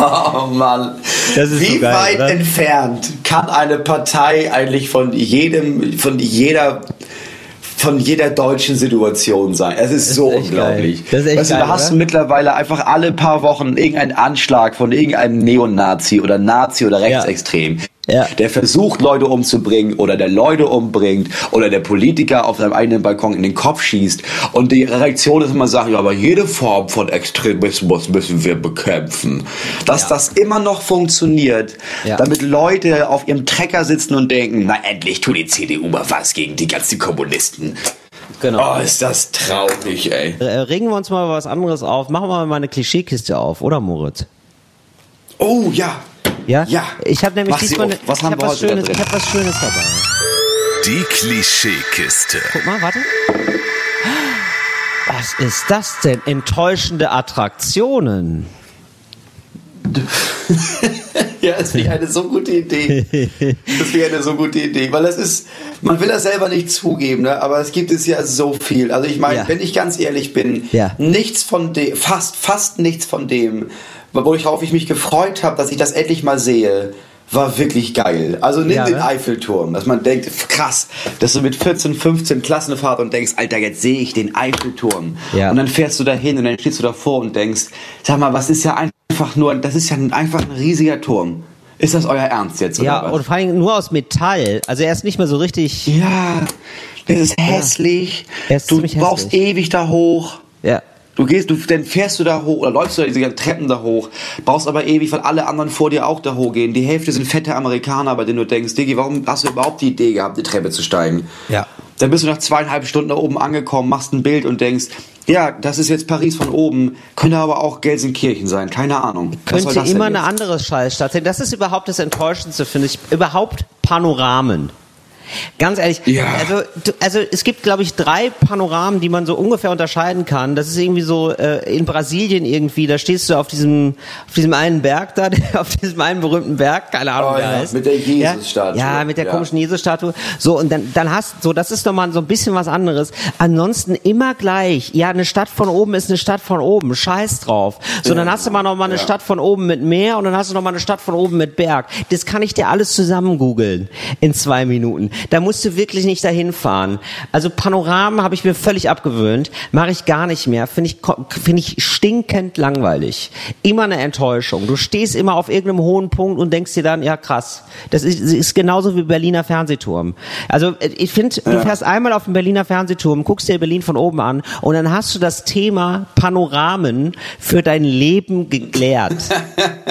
Oh Mann. Ist Wie so geil, weit oder? entfernt kann eine Partei eigentlich von jedem, von jeder von jeder deutschen Situation sein. Es ist, so echt unglaublich. geil. Das ist echt weißt du, geil, da hast oder? du mittlerweile einfach alle paar Wochen irgendeinen Anschlag von irgendeinem Neonazi oder Nazi oder Rechtsextrem. Ja. Der versucht, Leute umzubringen oder der Leute umbringt oder der Politiker auf seinem eigenen Balkon in den Kopf schießt. Und die Reaktion ist immer sagen, ja, aber jede Form von Extremismus müssen wir bekämpfen. Dass das immer noch funktioniert, Ja. damit Leute auf ihrem Trecker sitzen und denken, na endlich tut die CDU mal was gegen die ganzen Kommunisten. Genau. Oh, ist das traurig, ey. Äh, Regen wir uns mal was anderes auf. Machen wir mal eine Klischeekiste auf, oder Moritz? Oh, ja. Ja? Ja. Ich habe nämlich diesmal ne- Was ich haben hab wir was heute Schönes, ich habe was Schönes dabei. Die Klischeekiste. Guck mal, warte. Was ist das denn? Enttäuschende Attraktionen. Ja, das finde ich eine so gute Idee. Das finde ich eine so gute Idee, weil das ist, man will das selber nicht zugeben, ne? aber es gibt es ja so viel. Also ich meine, Ja. wenn ich ganz ehrlich bin, Ja. nichts von dem, fast, fast nichts von dem, worauf ich mich gefreut habe, dass ich das endlich mal sehe, war wirklich geil. Also nimm Ja, den ne? Eiffelturm, dass man denkt, krass, dass du mit 14, 15 Klassenfahrt und denkst, Alter, jetzt sehe ich den Eiffelturm. Ja. Und dann fährst du dahin und dann stehst du davor und denkst, sag mal, was ist ja einfach nur, das ist ja ein- einfach ein riesiger Turm. Ist das euer Ernst jetzt? Oder Ja, was? und vor allem nur aus Metall. Also er ist nicht mehr so richtig. Ja, das ist hässlich. Ist du ziemlich brauchst hässlich. ewig da hoch. Ja. Du gehst, du, dann fährst du da hoch oder läufst du diese Treppen da hoch, brauchst aber ewig, weil alle anderen vor dir auch da hochgehen. Die Hälfte sind fette Amerikaner, bei denen du denkst, Diggi, warum hast du überhaupt die Idee gehabt, die Treppe zu steigen? Ja. Dann bist du nach zweieinhalb Stunden da oben angekommen, machst ein Bild und denkst, ja, das ist jetzt Paris von oben, könnte aber auch Gelsenkirchen sein, keine Ahnung. Könnte immer eine andere Scheißstadt sein. Das ist überhaupt das Enttäuschendste, finde ich. Überhaupt Panoramen. Ganz ehrlich, Ja. also, also es gibt, glaube ich, drei Panoramen, die man so ungefähr unterscheiden kann. Das ist irgendwie so äh, in Brasilien irgendwie, da stehst du auf diesem, auf diesem einen Berg da, auf diesem einen berühmten Berg, keine Ahnung, Oh wie der ja, heißt. mit der Jesus-Statue. Ja, ja, mit der Ja. komischen Jesus-Statue. So, und dann, dann hast, so, das ist nochmal so ein bisschen was anderes. Ansonsten immer gleich. Ja, eine Stadt von oben ist eine Stadt von oben. Scheiß drauf. So, dann hast du mal nochmal eine. Stadt von oben mit Meer und dann hast du nochmal eine Stadt von oben mit Berg. Das kann ich dir alles zusammen googeln in zwei Minuten. Da musst du wirklich nicht dahin fahren. Also Panoramen habe ich mir völlig abgewöhnt. Mache ich gar nicht mehr. Finde ich, finde ich stinkend langweilig. Immer eine Enttäuschung. Du stehst immer auf irgendeinem hohen Punkt und denkst dir dann, ja krass. Das ist, ist genauso wie Berliner Fernsehturm. Also äh, ich finde, du fährst einmal auf den Berliner Fernsehturm, guckst dir Berlin von oben an und dann hast du das Thema Panoramen für dein Leben geklärt.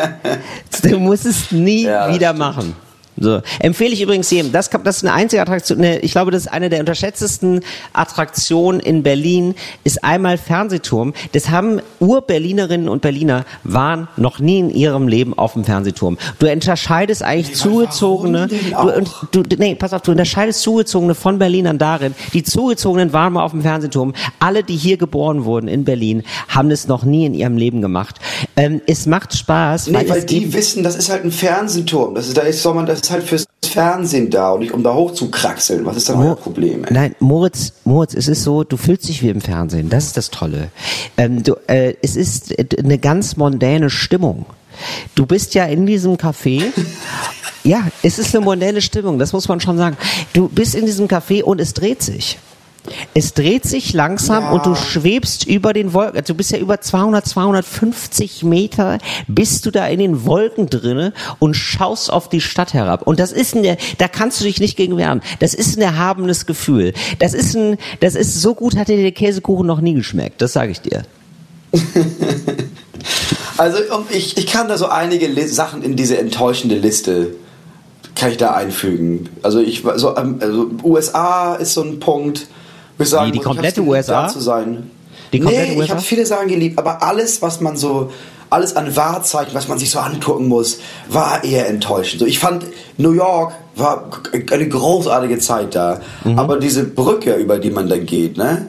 du musst es nie Ja, wieder stimmt. machen. So. Empfehle ich übrigens jedem. Das, das ist eine einzige Attraktion. Ich glaube, das ist eine der unterschätztesten Attraktionen in Berlin. Ist einmal Fernsehturm. Das haben Ur-Berlinerinnen und Berliner waren noch nie in ihrem Leben auf dem Fernsehturm. Du unterscheidest eigentlich zugezogene. warum denn Du, du, nee, pass auf, du unterscheidest zugezogene von Berlinern darin. Die zugezogenen waren mal auf dem Fernsehturm. Alle, die hier geboren wurden in Berlin, haben es noch nie in ihrem Leben gemacht. Ähm, es macht Spaß, Nee, weil es die wissen, das ist halt ein Fernsehturm. Das ist, da ist, soll man, das ist halt fürs Fernsehen da und nicht um da hoch zu kraxeln. Was ist da euer Problem? Ey? Nein, Moritz, Moritz, es ist so, du fühlst dich wie im Fernsehen. Das ist das Tolle. Ähm, du, äh, es ist äh, eine ganz mondäne Stimmung. Du bist ja in diesem Café. Ja, es ist eine mondäne Stimmung, das muss man schon sagen. Du bist in diesem Café und es dreht sich. Es dreht sich langsam Ja. und du schwebst über den Wolken. Also Du bist ja über 200, 250 Meter, bist du da in den Wolken drinne und schaust auf die Stadt herab. Und das ist eine, da kannst du dich nicht gegen wehren. Das ist ein erhabenes Gefühl. Das ist ein, das ist so gut hat dir der Käsekuchen noch nie geschmeckt. Das sage ich dir. Also ich, ich kann da so einige Sachen in diese enttäuschende Liste kann ich da einfügen. Also ich so, ähm, also USA ist so ein Punkt. Ich sagen, die muss, komplette USA? Da zu sein. Die komplette nee, USA? ich habe viele Sachen geliebt, aber alles, was man so, alles an Wahrzeichen, was man sich so angucken muss, war eher enttäuschend. So, ich fand New York war eine großartige Zeit da, Mhm. aber diese Brücke, über die man dann geht, ne?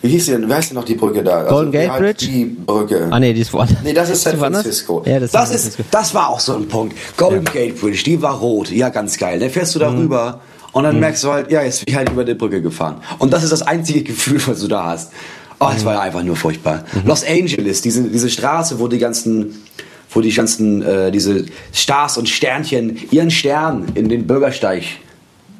Wie hieß die denn? Wer heißt denn noch die Brücke da? Golden wie Gate Bridge? Die Brücke. Ah nee, die ist woanders. Nee, das ist San? Francisco. Ja, das ist Das ist, das war auch so ein Punkt. Golden Gate Bridge, die war rot. Ja, ganz geil. Dann fährst du da rüber und dann merkst du halt, ja, jetzt bin ich halt über die Brücke gefahren. Und das ist das einzige Gefühl, was du da hast. Oh, es war ja einfach nur furchtbar. Los Angeles, diese, diese Straße, wo die ganzen, wo die ganzen, äh, diese Stars und Sternchen ihren Stern in den Bürgersteig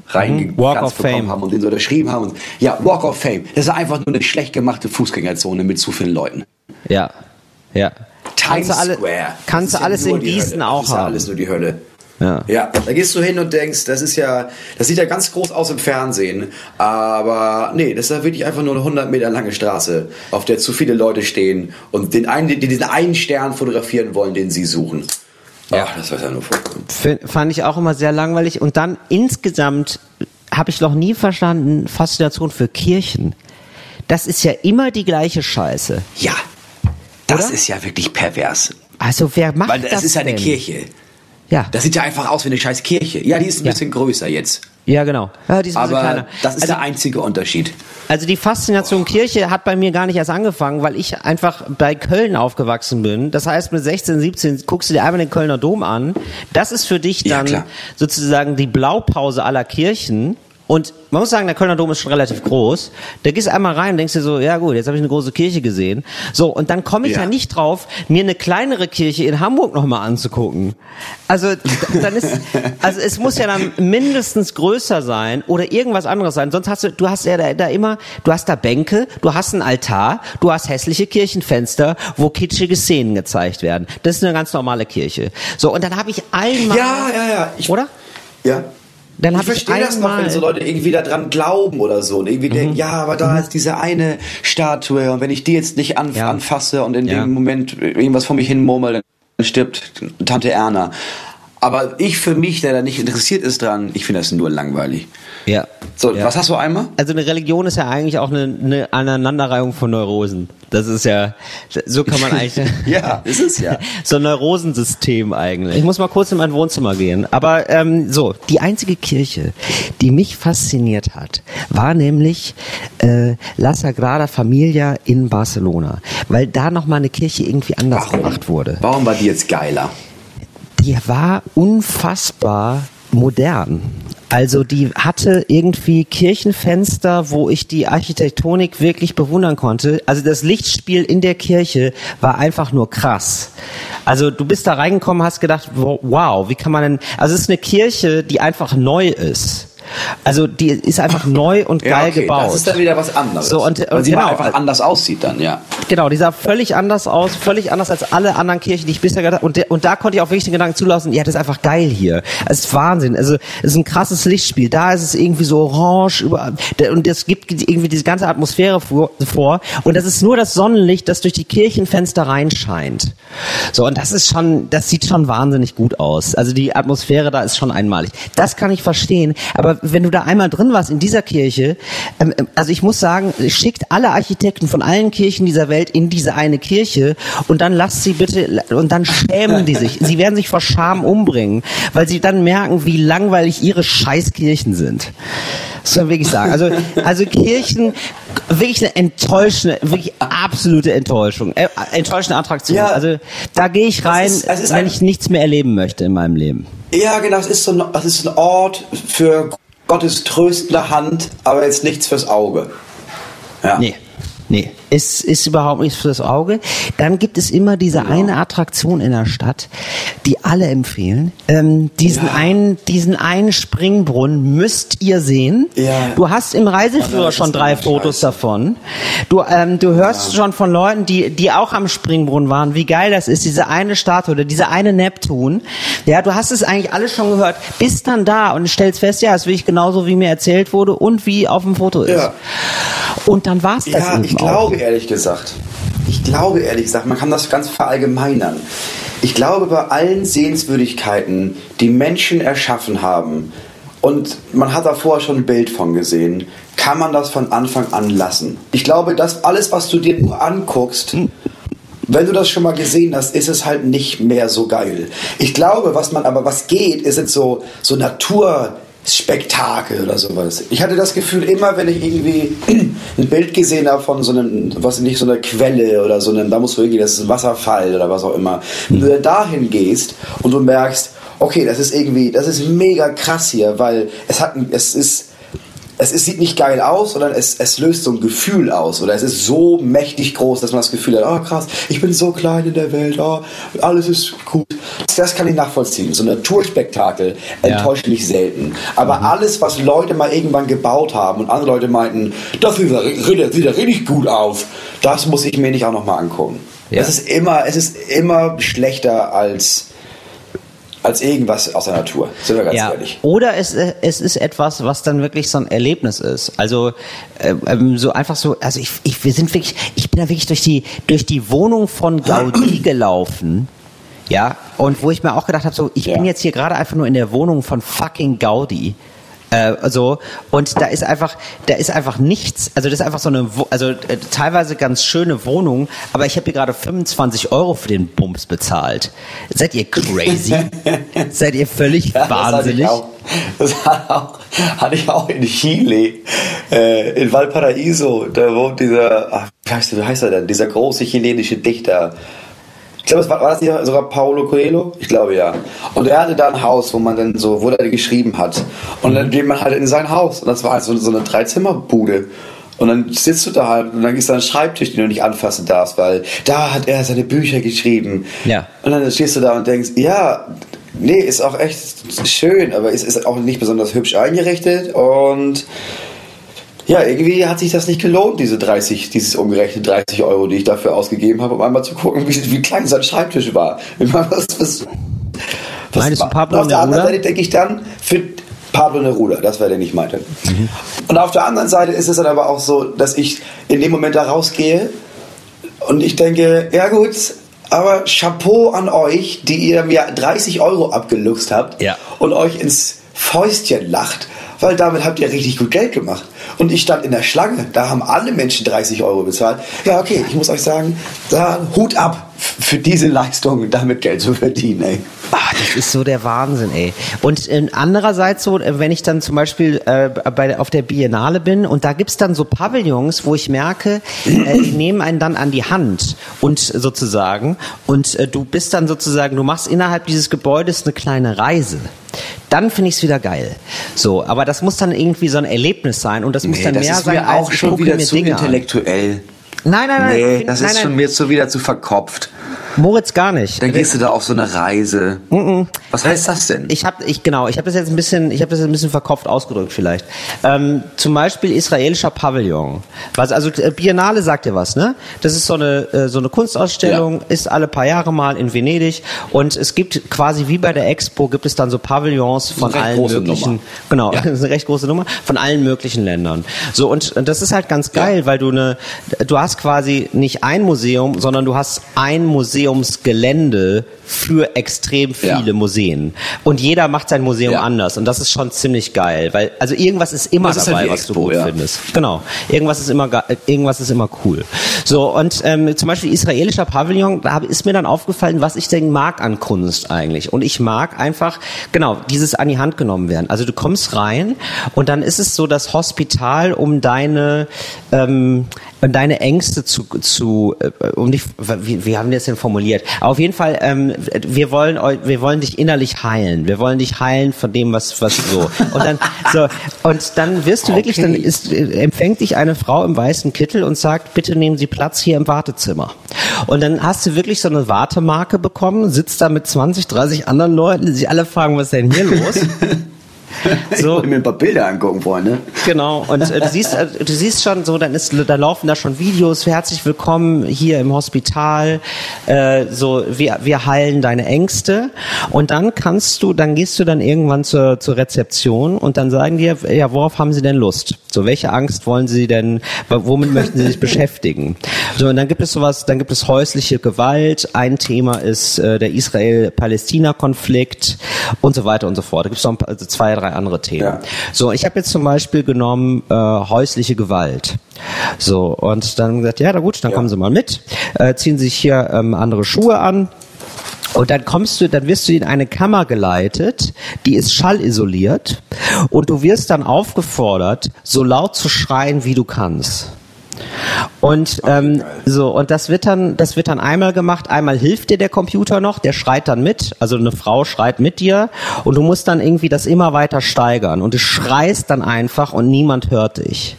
reingekratzt Mhm. Haben und den so unterschrieben haben. Und, ja, Walk of Fame. Das ist einfach nur eine schlecht gemachte Fußgängerzone mit zu vielen Leuten. Ja, ja. Times kannst Square. Kannst du alles ja in Gießen Hölle. auch Das ist ja haben. alles nur die Hölle. Ja. Ja, da gehst du hin und denkst, das ist ja, das sieht ja ganz groß aus im Fernsehen, aber nee, das ist ja wirklich einfach nur eine 100 Meter lange Straße, auf der zu viele Leute stehen und den einen, die diesen einen Stern fotografieren wollen, den sie suchen. Ja, das war ja nur vollkommen. Fand ich auch immer sehr langweilig. Und dann insgesamt habe ich noch nie verstanden, Faszination für Kirchen. Das ist ja immer die gleiche Scheiße. Ja, das Oder? ist ja wirklich pervers. Also wer macht Weil das, das ist ja eine? Kirche. Ja, Das sieht ja einfach aus wie eine scheiß Kirche. Ja, die ist ein Ja. bisschen größer jetzt. ja genau. Ja, die ist ein bisschen Aber kleiner. das ist also, der einzige Unterschied. also die Faszination Kirche hat bei mir gar nicht erst angefangen, weil ich einfach bei Köln aufgewachsen bin. Das heißt, mit 16, 17 guckst du dir einmal den Kölner Dom an. Das ist für dich Ja, dann klar. sozusagen die Blaupause aller Kirchen. Und man muss sagen, der Kölner Dom ist schon relativ groß. Da gehst du einmal rein und denkst dir so, ja gut, jetzt habe ich eine große Kirche gesehen. So, und dann komme ich ja. Ja. nicht drauf, mir eine kleinere Kirche in Hamburg nochmal anzugucken. Also, dann ist, also es muss ja dann mindestens größer sein oder irgendwas anderes sein. Sonst hast du, du hast ja da, da immer, du hast da Bänke, du hast einen Altar, du hast hässliche Kirchenfenster, wo kitschige Szenen gezeigt werden. Das ist eine ganz normale Kirche. So, und dann habe ich einmal, Ja, ja, ja. Ich, oder? Ja. Dann ich hab ich verstehe das noch, wenn Mhm. so Leute irgendwie daran glauben oder so und irgendwie denken, ja, aber da ist diese eine Statue und wenn ich die jetzt nicht an, Ja. anfasse und in Ja. dem Moment irgendwas vor mich hin murmel, dann stirbt Tante Erna. Aber ich für mich, der da nicht interessiert ist dran, ich finde das nur langweilig. Ja. So, ja. was hast du einmal? Also eine Religion ist ja eigentlich auch eine, eine Aneinanderreihung von Neurosen. Das ist ja, so kann man eigentlich. Ja, ist es ja. so ein Neurosensystem eigentlich. Ich muss mal kurz in mein Wohnzimmer gehen. Aber ähm, so, die einzige Kirche, die mich fasziniert hat, war nämlich äh, La Sagrada Familia in Barcelona. Weil da nochmal eine Kirche irgendwie anders gemacht wurde. Warum war die jetzt geiler? Die war unfassbar modern. Also die hatte irgendwie Kirchenfenster, wo ich die Architektonik wirklich bewundern konnte. Also das Lichtspiel in der Kirche war einfach nur krass. Also du bist da reingekommen, hast gedacht, wo- wow, wie kann man denn, also es ist eine Kirche, die einfach neu ist. Also die ist einfach neu und geil gebaut. Das ist dann wieder was anderes. So, und- und sie genau. einfach anders aussieht dann, ja. Genau, die sah völlig anders aus, völlig anders als alle anderen Kirchen, die ich bisher gedacht und, der, und da konnte ich auch wirklich den Gedanken zulassen, ja, das ist einfach geil hier. Es ist Wahnsinn. Also, es ist ein krasses Lichtspiel. Da ist es irgendwie so orange über, der- und es gibt irgendwie diese ganze Atmosphäre vor, vor. Und das ist nur das Sonnenlicht, das durch die Kirchenfenster reinscheint. So, und das ist schon, das sieht schon wahnsinnig gut aus. Also, die Atmosphäre da ist schon einmalig. Das kann ich verstehen. Aber wenn du da einmal drin warst in dieser Kirche, ähm, ähm, also ich muss sagen, schickt alle Architekten von allen Kirchen dieser Welt in diese eine Kirche und dann lasst sie bitte, und dann schämen die sich. Sie werden sich vor Scham umbringen, weil sie dann merken, wie langweilig ihre Scheißkirchen sind. Das soll ich wirklich sagen. Also, also Kirchen, wirklich eine enttäuschende, wirklich absolute Enttäuschung, äh, enttäuschende Attraktion. Ja. Also da gehe ich rein, ist- wenn ein- ich nichts mehr erleben möchte in meinem Leben. Ja, genau, es ist so ein, es ist ein Ort für Gottes tröstende Hand, aber jetzt nichts fürs Auge. Ja. Nee. Nee, es ist überhaupt nichts fürs Auge. Dann gibt es immer diese eine Attraktion in der Stadt, die alle empfehlen. Ähm, diesen Ja. einen, diesen einen Springbrunnen müsst ihr sehen. Ja. Du hast im Reiseführer das schon drei Fotos scheiße. davon. Du, ähm, du hörst schon von Leuten, die, die auch am Springbrunnen waren, wie geil das ist, diese eine Statue oder diese eine Neptun. Ja, du hast es eigentlich alles schon gehört, bist dann da und stellst fest, ja, es ist wirklich genauso, wie mir erzählt wurde und wie auf dem Foto ist. Ja. Und dann war's das Ja, ich. Glaube ehrlich gesagt, ich glaube ehrlich gesagt, man kann das ganz verallgemeinern. Ich glaube, bei allen Sehenswürdigkeiten, die Menschen erschaffen haben, und man hat da vorher schon ein Bild von gesehen, kann man das von Anfang an lassen. Ich glaube, dass alles, was du dir nur anguckst, wenn du das schon mal gesehen hast, ist es halt nicht mehr so geil. Ich glaube, was man aber was geht, ist jetzt so so Naturspektakel oder sowas. Ich hatte das Gefühl immer, wenn ich irgendwie ein Bild gesehen habe von so einem, was nicht so einer Quelle oder so einem, da muss irgendwie das ist ein Wasserfall oder was auch immer. Wenn du dahin gehst und du merkst, okay, das ist irgendwie, das ist mega krass hier, weil es hat, es ist es ist, sieht nicht geil aus, sondern es, es löst so ein Gefühl aus. Oder es ist so mächtig groß, dass man das Gefühl hat, oh krass, ich bin so klein in der Welt, oh, alles ist gut. Das kann ich nachvollziehen. So ein Naturspektakel enttäuscht mich selten. Aber Mhm. alles, was Leute mal irgendwann gebaut haben und andere Leute meinten, das sieht ja richtig gut auf, das muss ich mir nicht auch nochmal angucken. Ja. Es ist immer, es ist immer schlechter als, als irgendwas aus der Natur. Sind wir ganz Ja. ehrlich. Oder es, es ist etwas, was dann wirklich so ein Erlebnis ist. Also äh, ähm, so einfach so, also ich, ich, wir sind wirklich, ich bin da wirklich durch die, durch die Wohnung von Gaudi gelaufen. Ja, und wo ich mir auch gedacht habe, so, ich Ja. bin jetzt hier gerade einfach nur in der Wohnung von fucking Gaudi. Äh, also, und da ist einfach, da ist einfach nichts, also das ist einfach so eine, also äh, teilweise ganz schöne Wohnung, aber ich habe hier gerade 25 Euro für den Bums bezahlt. Seid ihr crazy? Seid ihr völlig Ja, wahnsinnig? Das hatte ich auch, hatte ich auch in Chile, äh, in Valparaiso. Da wohnt dieser, ach, wie heißt er denn? Dieser große chilenische Dichter. Ich glaube, es war, war das nicht sogar Paulo Coelho? Ich glaube ja. Und er hatte da ein Haus, wo man dann so, wo er geschrieben hat. Und dann geht man halt in sein Haus. Und das war halt so, so eine Dreizimmerbude. Und dann sitzt du da halt und dann ist da ein Schreibtisch, den du nicht anfassen darfst, weil da hat er seine Bücher geschrieben. Ja. Und dann stehst du da und denkst, ja, nee, ist auch echt schön, aber es ist auch nicht besonders hübsch eingerichtet und ja, irgendwie hat sich das nicht gelohnt, diese 30, dieses umgerechnet 30 Euro, die ich dafür ausgegeben habe, um einmal zu gucken, wie, wie klein sein Schreibtisch war. Ich Was, was, was Meinst du Pablo Auf der anderen? Seite denke ich dann, für Pablo Neruda, das wäre der nicht meinte. Mhm. Und auf der anderen Seite ist es dann aber auch so, dass ich in dem Moment da rausgehe und ich denke, ja gut, aber Chapeau an euch, die ihr mir 30 Euro abgeluchst habt Ja. und euch ins Fäustchen lacht, weil damit habt ihr richtig gut Geld gemacht. Und ich stand in der Schlange, da haben alle Menschen 30 Euro bezahlt. Ja, okay, ich muss euch sagen, da Hut ab für diese Leistung, damit Geld zu verdienen, ey. Ah, das ist so der Wahnsinn, ey. Und äh, andererseits so, äh, wenn ich dann zum Beispiel äh, bei, auf der Biennale bin und da gibt's dann so Pavillons, wo ich merke, äh, die nehmen einen dann an die Hand und sozusagen und äh, du bist dann sozusagen, du machst innerhalb dieses Gebäudes eine kleine Reise. Dann finde ich es wieder geil. So, aber das muss dann irgendwie so ein Erlebnis sein und das muss dann das mehr ist sein mir als auch ich schon wieder mir zu Dinge an. intellektuell. Nein, nein, nein. Nee, das nein, ist nein. schon mir so wieder zu verkopft. Moritz gar nicht. Dann gehst du da auf so eine Reise. Was heißt das denn? Ich habe, ich genau, ich habe das jetzt ein bisschen, ich habe das jetzt ein bisschen verkopft ausgedrückt vielleicht. Ähm, zum Beispiel israelischer Pavillon. Was also äh, Biennale sagt dir was, ne? Das ist so eine äh, so eine Kunstausstellung, ist alle paar Jahre mal in Venedig und es gibt quasi wie bei der Expo gibt es dann so Pavillons von allen möglichen, Nummer. genau, das ist eine recht große Nummer von allen möglichen Ländern. So und und das ist halt ganz geil, weil du eine, du hast quasi nicht ein Museum, sondern du hast ein Museumsgelände für extrem Ja. viele Museen. Und jeder macht sein Museum Ja. anders. Und das ist schon ziemlich geil. Weil, also irgendwas ist immer Das ist halt dabei, was du Expo, gut ja. findest. Genau. Irgendwas ist immer, ge- irgendwas ist immer cool. So, und ähm, zum Beispiel israelischer Pavillon, da ist mir dann aufgefallen, was ich denn mag an Kunst eigentlich. Und ich mag einfach, genau, dieses an die Hand genommen werden. Also du kommst rein und dann ist es so das Hospital, um deine, ähm, deine Ängste zu, zu äh, um dich, wie, wie haben wir das denn formuliert? Auf jeden Fall, ähm, wir wollen, wir wollen dich innerlich heilen. Wir wollen dich heilen von dem, was, was so. Und dann, so, und dann wirst du wirklich, dann ist, äh, empfängt dich eine Frau im weißen Kittel und sagt, bitte nehmen Sie Platz hier im Wartezimmer. Und dann hast du wirklich so eine Wartemarke bekommen, sitzt da mit 20, 30 anderen Leuten, die sich alle fragen, was ist denn hier los? Ich wollte mir ein paar Bilder angucken, Freunde. Genau, und äh, du siehst, äh, du siehst schon so, dann ist, da laufen da schon Videos, herzlich willkommen hier im Hospital, äh, so, wir, wir heilen deine Ängste und dann kannst du, dann gehst du dann irgendwann zur, zur Rezeption und dann sagen dir, ja, worauf haben sie denn Lust? So, welche Angst wollen sie denn, womit möchten sie sich beschäftigen? So, und dann gibt es sowas, dann gibt es häusliche Gewalt, ein Thema ist äh, der Israel-Palästina-Konflikt und so weiter und so fort. Da gibt es noch ein paar, also zwei, drei andere Themen. Ja. So, ich habe jetzt zum Beispiel genommen äh, häusliche Gewalt. So, und dann gesagt, ja, na gut, dann kommen Sie mal mit, äh, ziehen sich hier ähm, andere Schuhe an. Und dann kommst du, dann wirst du in eine Kammer geleitet, die ist schallisoliert und du wirst dann aufgefordert, so laut zu schreien, wie du kannst. Und ähm, so und das wird dann, das wird dann einmal gemacht. Einmal hilft dir der Computer noch, der schreit dann mit. Also eine Frau schreit mit dir und du musst dann irgendwie das immer weiter steigern und du schreist dann einfach und niemand hört dich.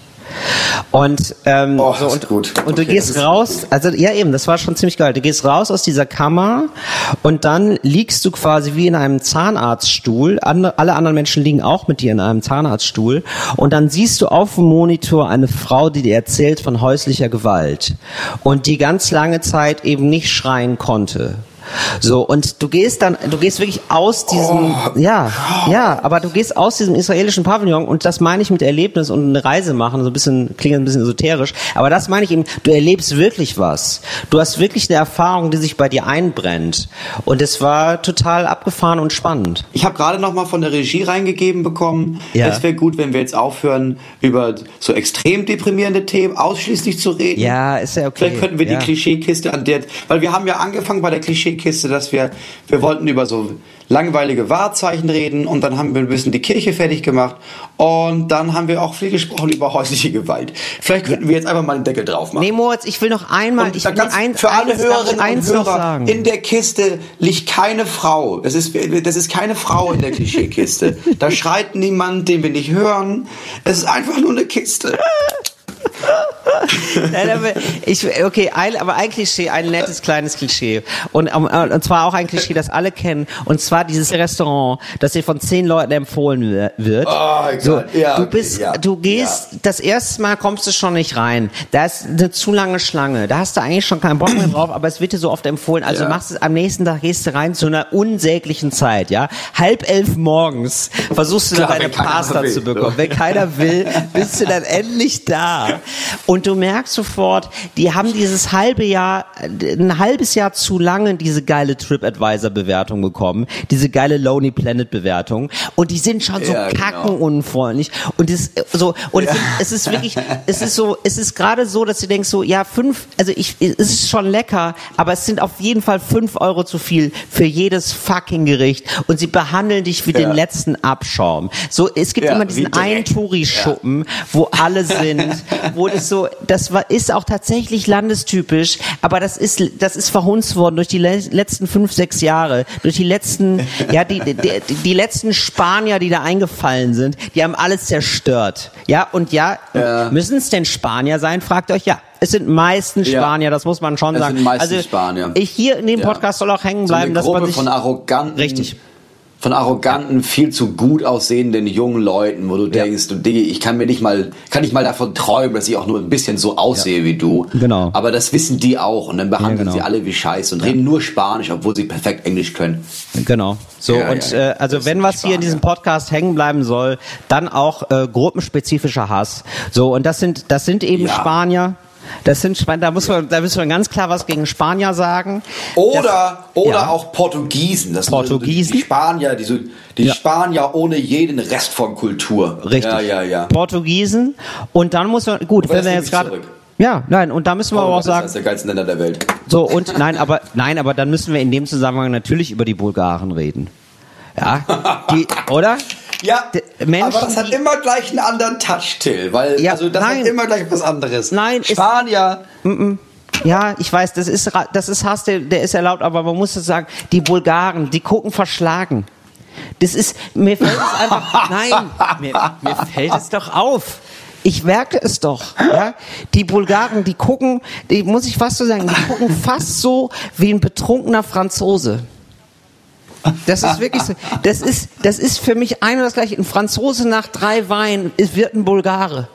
Und, ähm, Oh, so, und, gut. und du Okay, gehst das ist- raus, also ja eben, das war schon ziemlich geil. Du gehst raus aus dieser Kammer und dann liegst du quasi wie in einem Zahnarztstuhl. Andere, alle anderen Menschen liegen auch mit dir in einem Zahnarztstuhl und dann siehst du auf dem Monitor eine Frau, die dir erzählt von häuslicher Gewalt und die ganz lange Zeit eben nicht schreien konnte. So, und du gehst dann, du gehst wirklich aus diesem, ja, ja, aber du gehst aus diesem israelischen Pavillon und das meine ich mit Erlebnis und eine Reise machen, so ein bisschen, klingt ein bisschen esoterisch, aber das meine ich eben, du erlebst wirklich was. Du hast wirklich eine Erfahrung, die sich bei dir einbrennt. Und es war total abgefahren und spannend. Ich habe gerade noch mal von der Regie reingegeben bekommen. Ja. Es wäre gut, wenn wir jetzt aufhören, über so extrem deprimierende Themen ausschließlich zu reden. Ja, ist ja okay. Vielleicht könnten wir ja. die Klischeekiste an der, weil wir haben ja angefangen bei der Klischeekiste, dass wir, wir wollten über so langweilige Wahrzeichen reden und dann haben wir ein bisschen die Kirche fertig gemacht und dann haben wir auch viel gesprochen über häusliche Gewalt. Vielleicht könnten wir jetzt einfach mal einen Deckel drauf machen. Nee, Moritz, ich will noch einmal, Und ich will kannst- ein, für alle eins, Hörerinnen und eins noch Hörer, sagen. in der Kiste liegt keine Frau. Das ist, das ist keine Frau in der Klischeekiste. Da schreit niemand, den wir nicht hören. Es ist einfach nur eine Kiste. Nein, aber ich, okay, ein, aber ein Klischee, ein nettes kleines Klischee. Und, ähm, äh, und zwar auch ein Klischee, das alle kennen. Und zwar dieses Restaurant, das dir von zehn Leuten empfohlen wi- wird. Oh so, ja, du bist, ja, du gehst, das erste Mal kommst du schon nicht rein. Da ist eine zu lange Schlange. Da hast du eigentlich schon keinen Bock mehr drauf, aber es wird dir so oft empfohlen. Also Ja. machst du am nächsten Tag gehst du rein zu einer unsäglichen Zeit, ja. Halb elf morgens versuchst du Klar, dann deine Pasta will, zu bekommen. so. Wenn keiner will, bist du dann endlich da. Und du merkst sofort, die haben dieses halbe Jahr, ein halbes Jahr zu lange diese geile TripAdvisor-Bewertung bekommen, diese geile Lonely Planet-Bewertung. Und die sind schon so Ja, genau. kackenunfreundlich. Und das, so, und es ist wirklich, es ist so, es ist gerade so, dass du denkst so, ja, fünf, also ich, es ist schon lecker, aber es sind auf jeden Fall fünf Euro zu viel für jedes fucking Gericht. Und sie behandeln dich wie den Ja. letzten Abschaum. So, es gibt Ja, immer diesen einen Touri-Schuppen, wo alle sind, wo das so, das war, ist auch tatsächlich landestypisch, aber das ist, das ist verhunzt worden durch die le letzten fünf, sechs Jahre, durch die letzten, ja, die, die, die, letzten Spanier, die da eingefallen sind, die haben alles zerstört. Ja, und ja, Ja. müssen es denn Spanier sein? Fragt euch, ja. Es sind meistens Ja. Spanier, das muss man schon Es sagen. sind meistens also, Spanier. Ich hier in dem Ja. Podcast soll auch hängen So eine bleiben, dass Gruppe man sich von arroganten, Richtig. Von arroganten, viel zu gut aussehenden jungen Leuten, wo du denkst, du Digga, ich kann mir nicht mal, kann nicht mal davon träumen, dass ich auch nur ein bisschen so aussehe wie du. Genau. Aber das wissen die auch und dann behandeln Ja, genau. sie alle wie Scheiße und reden nur Spanisch, obwohl sie perfekt Englisch können. Genau. So Ja, und ja, ja. Äh, also Das wenn was hier in Spanier. diesem Podcast hängen bleiben soll, dann auch äh, gruppenspezifischer Hass. So und das sind das sind eben Ja. Spanier. Das sind. Da muss man da müssen wir ganz klar was gegen Spanier sagen. Oder, oder ja. auch Portugiesen. Das Portugiesen? Die Spanier, die, so, die Ja. Spanier ohne jeden Rest von Kultur. Richtig. Ja, ja, ja. Portugiesen und dann muss man gut, Aber wenn das wir jetzt gerade ja, nein, und da müssen wir aber auch das ist sagen, eines der geilsten Länder der Welt. so und nein, aber nein, aber dann müssen wir in dem Zusammenhang natürlich über die Bulgaren reden. Ja, die, oder? Ja, Menschen, aber das hat immer gleich einen anderen Touch, Till, weil Ja, also das nein. hat immer gleich was anderes. Nein, Spanier. Ja, ich weiß, das ist, das ist Hass, der, der ist erlaubt, aber man muss es sagen, die Bulgaren, die gucken verschlagen. Das ist, mir fällt es einfach, nein, mir, mir fällt es doch auf. Ich merke es doch, ja. Die Bulgaren, die gucken, die muss ich fast so sagen, die gucken fast so wie ein betrunkener Franzose. Das ist wirklich so. Das ist, das ist für mich ein und das gleiche. Ein Franzose nach drei Weinen ist- wird ein Bulgare.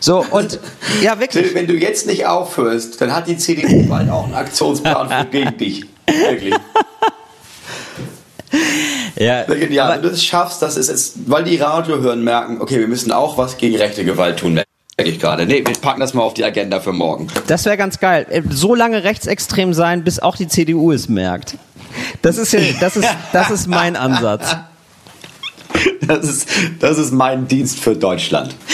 So, und, ja, wirklich. Wenn du jetzt nicht aufhörst, dann hat die CDU bald auch einen Aktionsplan für gegen dich. Wirklich. Ja, Ja, aber- wenn du es schaffst, das ist es, weil die Radio hören, merken, okay, wir müssen auch was gegen rechte Gewalt tun. Merke ich gerade. Nee, wir packen das mal auf die Agenda für morgen. Das wäre ganz geil. So lange rechtsextrem sein, bis auch die CDU es merkt. Das ist ja, das ist, das ist mein Ansatz. Das ist, das ist mein Dienst für Deutschland.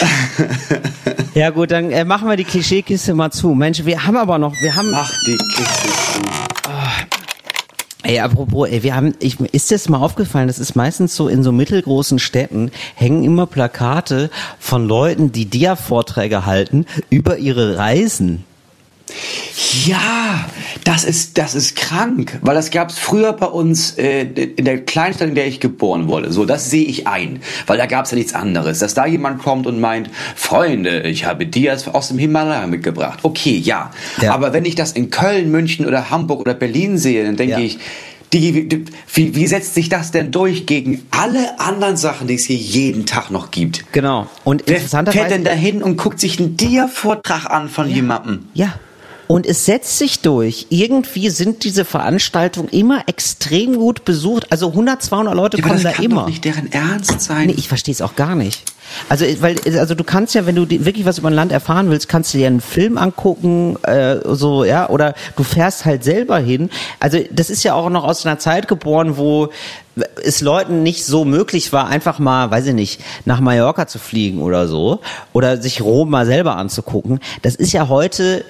Ja gut, dann äh, machen wir die Klischeekiste mal zu. Mensch, wir haben aber noch, wir haben, Mach die Kiste zu. Ey, apropos, ey, wir haben, ich, ist das mal aufgefallen, das ist meistens so in so mittelgroßen Städten, hängen immer Plakate von Leuten, die Dia-Vorträge halten über ihre Reisen. Ja, das ist, das ist krank, weil das gab es früher bei uns äh, in der Kleinstadt, in der ich geboren wurde. So, das sehe ich ein, weil da gab es ja nichts anderes. Dass da jemand kommt und meint, Freunde, ich habe Dias aus dem Himalaya mitgebracht. Okay, ja. Ja. Aber wenn ich das in Köln, München oder Hamburg oder Berlin sehe, dann denke Ja. ich, die, die, wie, wie setzt sich das denn durch gegen alle anderen Sachen, die es hier jeden Tag noch gibt? Genau. Und Wer interessanterweise. fährt denn da hin und guckt sich einen Dia-Vortrag an von jemandem? Ja. Und es setzt sich durch. Irgendwie sind diese Veranstaltungen immer extrem gut besucht. Also 100, 200 Leute Ja, kommen das da kann immer. doch nicht deren Ernst sein. Nee, ich verstehe es auch gar nicht. Also, weil, also du kannst ja, wenn du wirklich was über ein Land erfahren willst, kannst du dir einen Film angucken, äh, so, ja, oder du fährst halt selber hin. Also, das ist ja auch noch aus einer Zeit geboren, wo es Leuten nicht so möglich war, einfach mal, weiß ich nicht, nach Mallorca zu fliegen oder so, oder sich Rom mal selber anzugucken. Das ist ja heute,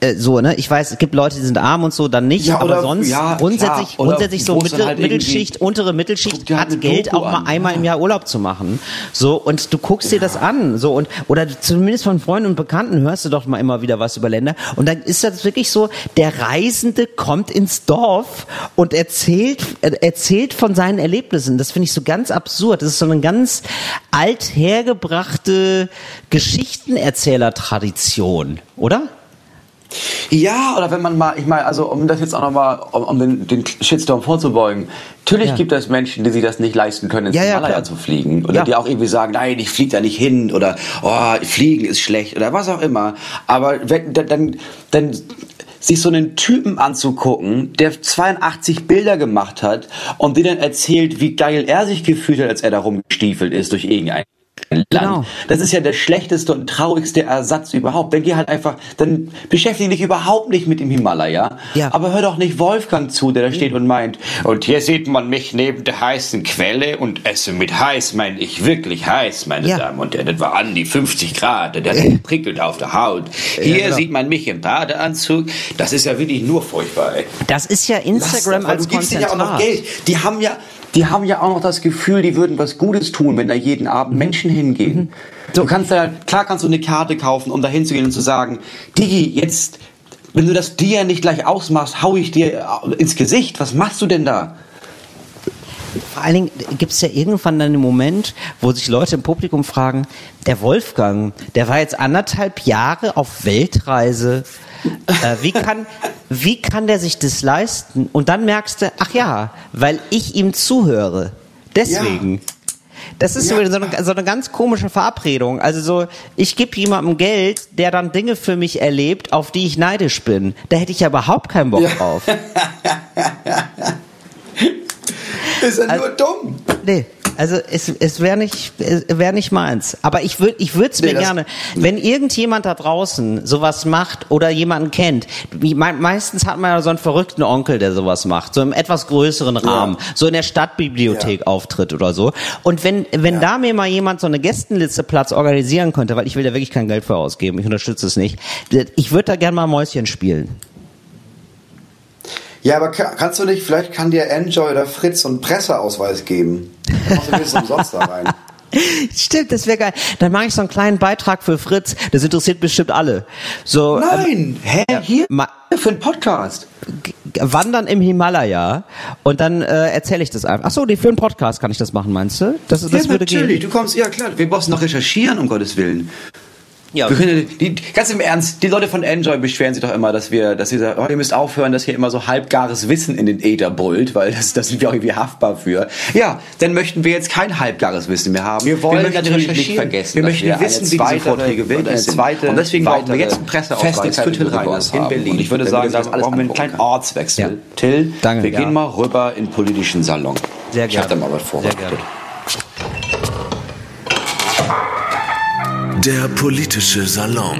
äh, so, ne? Ich weiß, es gibt Leute, die sind arm und so, dann nicht, Ja, aber oder- sonst ja, grundsätzlich, klar. Grundsätzlich so Mittel, halt Mittelschicht, untere Mittelschicht halt hat Geld Doku auch mal an. einmal im Jahr Urlaub zu machen. So, und du guckst dir das an, so, und, oder zumindest von Freunden und Bekannten hörst du doch mal immer wieder was über Länder. Und dann ist das wirklich so, der Reisende kommt ins Dorf und erzählt, äh, erzählt von seinen Erlebnissen. Das finde ich so ganz absurd. Das ist so eine ganz althergebrachte Geschichtenerzählertradition, oder? Ja, oder wenn man mal, ich meine, also um das jetzt auch nochmal, um, um den, den Shitstorm vorzubeugen, natürlich Ja. gibt es Menschen, die sich das nicht leisten können, ins Ja, ja, Himalaya klar. zu fliegen. Oder Ja. die auch irgendwie sagen, nein, ich fliege da nicht hin oder oh, fliegen ist schlecht oder was auch immer. Aber wenn, dann, dann, dann sich so einen Typen anzugucken, der 82 Bilder gemacht hat und dir dann erzählt, wie geil er sich gefühlt hat, als er da rumgestiefelt ist durch irgendein Land. Genau. Das ist ja der schlechteste und traurigste Ersatz überhaupt. Dann geh halt einfach, dann beschäftige dich überhaupt nicht mit dem Himalaya. Ja. Aber hör doch nicht Wolfgang zu, der da steht und meint, und hier sieht man mich neben der heißen Quelle und esse mit heiß, meine ich wirklich heiß, meine Ja. Damen und Herren. Das war an die 50 Grad, der hat prickelt auf der Haut. Hier genau. sieht man mich im Badeanzug. Das ist ja wirklich nur furchtbar, ey. Das ist ja Lass Instagram das, als du gibst ja auch noch. Geld. Die haben ja, die haben ja auch noch das Gefühl, die würden was Gutes tun, wenn da jeden Abend Menschen hingehen. Du kannst ja, klar kannst du eine Karte kaufen, um da hinzugehen und zu sagen, Digi, jetzt, wenn du das dir nicht gleich ausmachst, hau ich dir ins Gesicht. Was machst du denn da? Vor allen Dingen gibt es ja irgendwann dann einen Moment, wo sich Leute im Publikum fragen, der Wolfgang, der war jetzt anderthalb Jahre auf Weltreise. Äh, wie, kann, wie kann der sich das leisten? Und dann merkst du, ach ja, weil ich ihm zuhöre. Deswegen. Das ist so, Ja. so, eine, so eine ganz komische Verabredung. Also so, ich gebe jemandem Geld, der dann Dinge für mich erlebt, auf die ich neidisch bin. Da hätte ich ja überhaupt keinen Bock drauf. Ist ja nur dumm. Nee, also es, es wäre nicht, es wär nicht meins. Aber ich würde ich würde es Nee, mir gerne, wenn irgendjemand da draußen sowas macht oder jemanden kennt, wie, me meistens hat man ja so einen verrückten Onkel, der sowas macht, so im etwas größeren Rahmen, so in der Stadtbibliothek Ja. auftritt oder so. Und wenn, wenn da mir mal jemand so eine Gästenliste Platz organisieren könnte, weil ich will da wirklich kein Geld für ausgeben, ich unterstütze es nicht, ich würde da gerne mal Mäuschen spielen. Ja, aber ka- kannst du nicht, vielleicht kann dir Enjoy oder Fritz so einen Presseausweis geben. Dann machst du wenigstens umsonst da rein. Stimmt, das wäre geil. Dann mache ich so einen kleinen Beitrag für Fritz. Das interessiert bestimmt alle. So, ähm, Nein, hä? Hier? ma- Für einen Podcast. wandern im Himalaya und dann äh, erzähle ich das einfach. Ach so, nee, für einen Podcast kann ich das machen, meinst du? Das, das ja, würde natürlich. gehen. Du kommst, ja klar. Wir müssen noch recherchieren, um Gottes Willen. Ja. Wir können, die, ganz im Ernst, die Leute von Enjoy beschweren sich doch immer, dass wir, dass sie sagen, oh, ihr müsst aufhören, dass hier immer so halbgares Wissen in den Äther brüllt, weil das, das sind wir auch irgendwie haftbar für. Ja, dann möchten wir jetzt kein halbgares Wissen mehr haben. Wir wollen möchten natürlich nicht vergessen, wir möchten wir eine wissen, wie diese zweite- Vorträge wirklich eine zweite und deswegen brauchen wir jetzt einen Presseausweis für Till Reiners in. Berlin. Und Ich würde sagen, wir da brauchen wir einen kleinen. Ortswechsel. Ja. Till, Danke, wir ja. gehen mal rüber in den politischen Salon. Sehr Ich hab gerne. da mal was Sehr vorbereitet. Der politische Salon.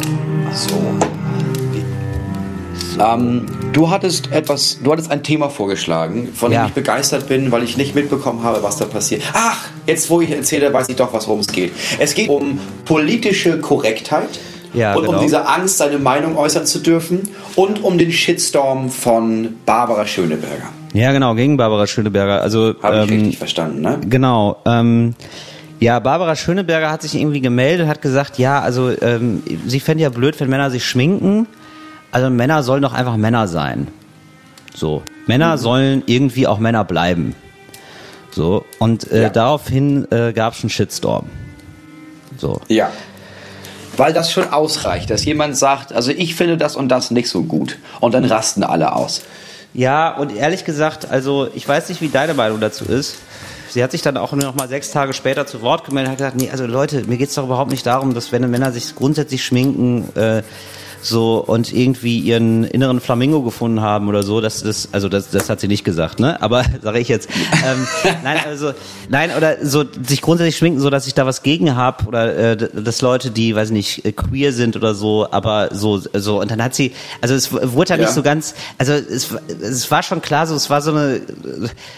Ähm, du hattest etwas, du hattest ein Thema vorgeschlagen, von Ja. dem ich begeistert bin, weil ich nicht mitbekommen habe, was da passiert. Ach, jetzt wo ich erzähle, weiß ich doch, was worum es geht. Es geht um politische Korrektheit Ja, und genau. um diese Angst, seine Meinung äußern zu dürfen und um den Shitstorm von Barbara Schöneberger. Ja, genau, gegen Barbara Schöneberger. Also Habe ich ähm, richtig verstanden, ne? Genau. Ähm, ja, Barbara Schöneberger hat sich irgendwie gemeldet, hat gesagt, ja, also ähm, sie fände ja blöd, wenn Männer sich schminken. Also Männer sollen doch einfach Männer sein. So. Männer sollen irgendwie auch Männer bleiben. So. Und äh, Ja. daraufhin äh, gab es einen Shitstorm. So. Ja. Weil das schon ausreicht, dass jemand sagt, also ich finde das und das nicht so gut. Und dann rasten alle aus. Ja, und ehrlich gesagt, also ich weiß nicht, wie deine Meinung dazu ist. Sie hat sich dann auch nur noch mal sechs Tage später zu Wort gemeldet und hat gesagt, nee, also Leute, mir geht's doch überhaupt nicht darum, dass wenn Männer sich grundsätzlich schminken, äh, so und irgendwie ihren inneren Flamingo gefunden haben oder so, das, das also das, das hat sie nicht gesagt, ne? Aber sage ich jetzt, ähm, nein, also nein oder so sich grundsätzlich schminken, so dass ich da was gegen habe oder äh, dass Leute, die, weiß nicht, äh, queer sind oder so, aber so so und dann hat sie, also es wurde ja nicht so ganz, also es, es war schon klar, so es war so eine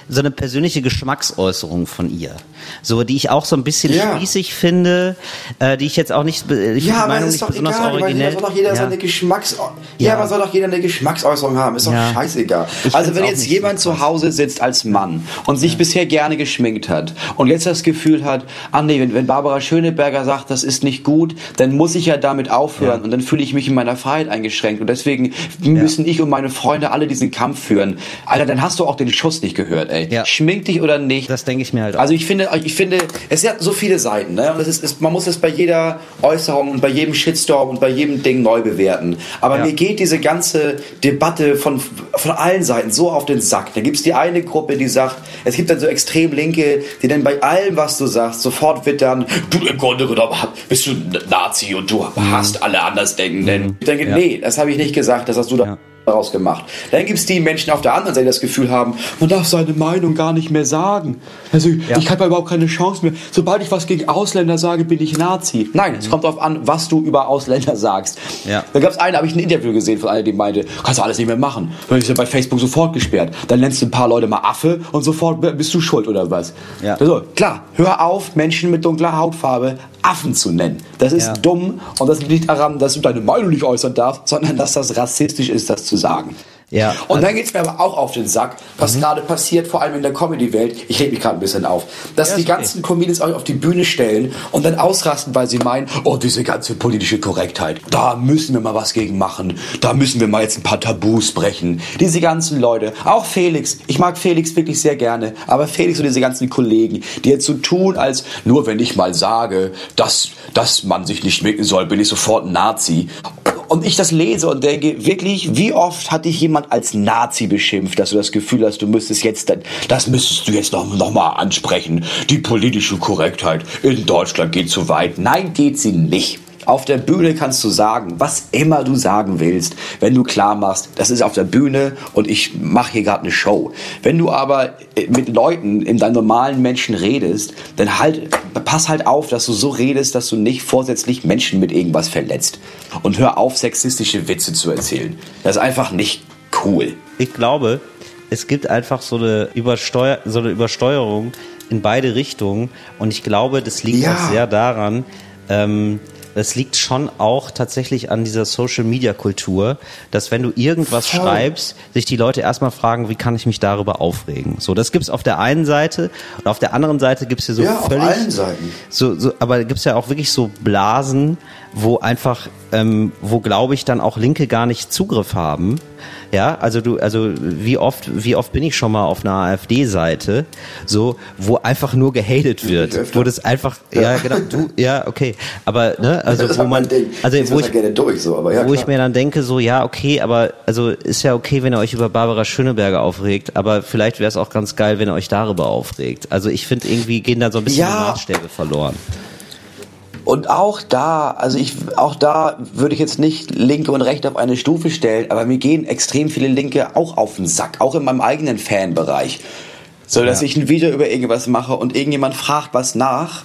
so eine persönliche Geschmacksäußerung von ihr, so die ich auch so ein bisschen Ja. spießig finde, äh, die ich jetzt auch nicht, ich Ja, ist nicht doch besonders egal, weil originell. doch jeder ja. Seine Geschmacks... Ja. Ja. aber soll doch jeder eine Geschmacksäußerung haben. Ist doch Ja. scheißegal. Ich Also wenn jetzt jemand zu Hause sitzt als Mann und sich bisher gerne geschminkt hat und jetzt das Gefühl hat, ah nee, wenn, wenn Barbara Schöneberger sagt, das ist nicht gut, dann muss ich ja damit aufhören und dann fühle ich mich in meiner Freiheit eingeschränkt und deswegen müssen ich und meine Freunde alle diesen Kampf führen. Alter, dann hast du auch den Schuss nicht gehört, ey. Ja. Schmink dich oder nicht. Das denke ich mir halt auch. Also ich finde, ich finde, es hat so viele Seiten, ne? Und es ist, es, man muss es bei jeder Äußerung und bei jedem Shitstorm und bei jedem Ding neu bewerten. Aber Ja. mir geht diese ganze Debatte von, von allen Seiten so auf den Sack. Da gibt's die eine Gruppe, die sagt, es gibt dann so extrem Linke, die dann bei allem, was du sagst, sofort wittern, du im Grunde genommen bist du ein Nazi und du hast alle Andersdenkenden. Ich denke, Ja. nee, das habe ich nicht gesagt, das hast du da Ja. Daraus gemacht. Dann gibt's die Menschen auf der anderen Seite, die das Gefühl haben, man darf seine Meinung gar nicht mehr sagen. Also ich habe überhaupt keine Chance mehr. Sobald ich was gegen Ausländer sage, bin ich Nazi. Nein, es kommt darauf an, was du über Ausländer sagst. Ja. Da gab's einen, habe ich ein Interview gesehen von einer, die meinte, kannst du alles nicht mehr machen. Dann ist ja bei Facebook sofort gesperrt. Dann nennst du ein paar Leute mal Affe und sofort bist du schuld oder was. Ja. Also, klar, hör auf, Menschen mit dunkler Hautfarbe Affen zu nennen. Das ist Ja. dumm und das liegt nicht daran, dass du deine Meinung nicht äußern darfst, sondern dass das rassistisch ist, das zu sagen. Ja. Und dann geht's mir aber auch auf den Sack, was Mhm. gerade passiert, vor allem in der Comedy-Welt. Ich reg mich gerade ein bisschen auf. Dass Ja, die ist okay. ganzen Comedians euch auf die Bühne stellen und dann ausrasten, weil sie meinen, oh, diese ganze politische Korrektheit, da müssen wir mal was gegen machen. Da müssen wir mal jetzt ein paar Tabus brechen. Diese ganzen Leute, auch Felix, ich mag Felix wirklich sehr gerne, aber Felix und diese ganzen Kollegen, die jetzt so tun, als nur wenn ich mal sage, dass, dass man sich nicht schminken soll, bin ich sofort ein Nazi. Und ich das lese und denke, wirklich, wie oft hat dich jemand als Nazi beschimpft, dass du das Gefühl hast, du müsstest jetzt, das müsstest du jetzt noch, noch mal ansprechen. Die politische Korrektheit in Deutschland geht zu weit. Nein, geht sie nicht. Auf der Bühne kannst du sagen, was immer du sagen willst, wenn du klar machst, das ist auf der Bühne und ich mache hier gerade eine Show. Wenn du aber äh, mit Leuten in deinem normalen Menschen redest, dann halt, pass halt auf, dass du so redest, dass du nicht vorsätzlich Menschen mit irgendwas verletzt. Und hör auf, sexistische Witze zu erzählen. Das ist einfach nicht cool. ich glaube, es gibt einfach so eine, Übersteuer so eine Übersteuerung in beide Richtungen und ich glaube, das liegt Ja. auch sehr daran, ähm, das liegt schon auch tatsächlich an dieser Social Media Kultur, dass wenn du irgendwas Voll. schreibst, sich die Leute erstmal fragen, wie kann ich mich darüber aufregen? So, das gibt's auf der einen Seite und auf der anderen Seite gibt's hier so Ja, völlig so, so, aber gibt's ja auch wirklich so Blasen, wo einfach, ähm, wo glaube ich dann auch Linke gar nicht Zugriff haben. Ja, also du, also wie oft, wie oft bin ich schon mal auf einer AfD-Seite, so, wo einfach nur gehatet wird, wo das einfach, ja, genau, du, ja, okay, aber ne, also Das wo hat man, also Ich wo ich, ja gerne durch, so, aber ja, wo ich klar. mir dann denke, so, ja, okay, aber also ist ja okay, wenn ihr euch über Barbara Schöneberger aufregt, aber vielleicht wäre es auch ganz geil, wenn ihr euch darüber aufregt. Also ich finde irgendwie gehen da so ein bisschen Ja. die Maßstäbe verloren. Und auch da, also ich, auch da würde ich jetzt nicht Linke und Rechte auf eine Stufe stellen, aber mir gehen extrem viele Linke auch auf den Sack, auch in meinem eigenen Fanbereich. So, dass Ja. ich ein Video über irgendwas mache und irgendjemand fragt was nach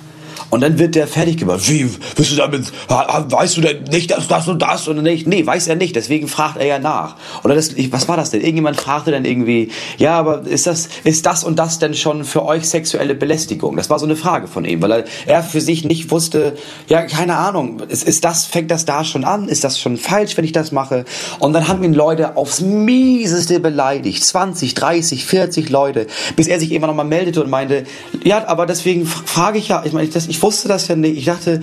Und dann wird der fertig gemacht. Wie, bist du damit, weißt du denn nicht, dass das und das und nicht? Nee, weiß er nicht, deswegen fragt er ja nach. Oder das, was war das denn? Irgendjemand fragte dann irgendwie, ja, aber ist das, ist das und das denn schon für euch sexuelle Belästigung? Das war so eine Frage von ihm, weil er, er für sich nicht wusste, ja, keine Ahnung, ist, ist das, fängt das da schon an? Ist das schon falsch, wenn ich das mache? Und dann haben ihn Leute aufs mieseste beleidigt. 20, 30, 40 Leute, bis er sich irgendwann nochmal meldete und meinte, ja, aber deswegen frage ich ja, ich meine, ich, ich wusste das ja nicht. Ich dachte,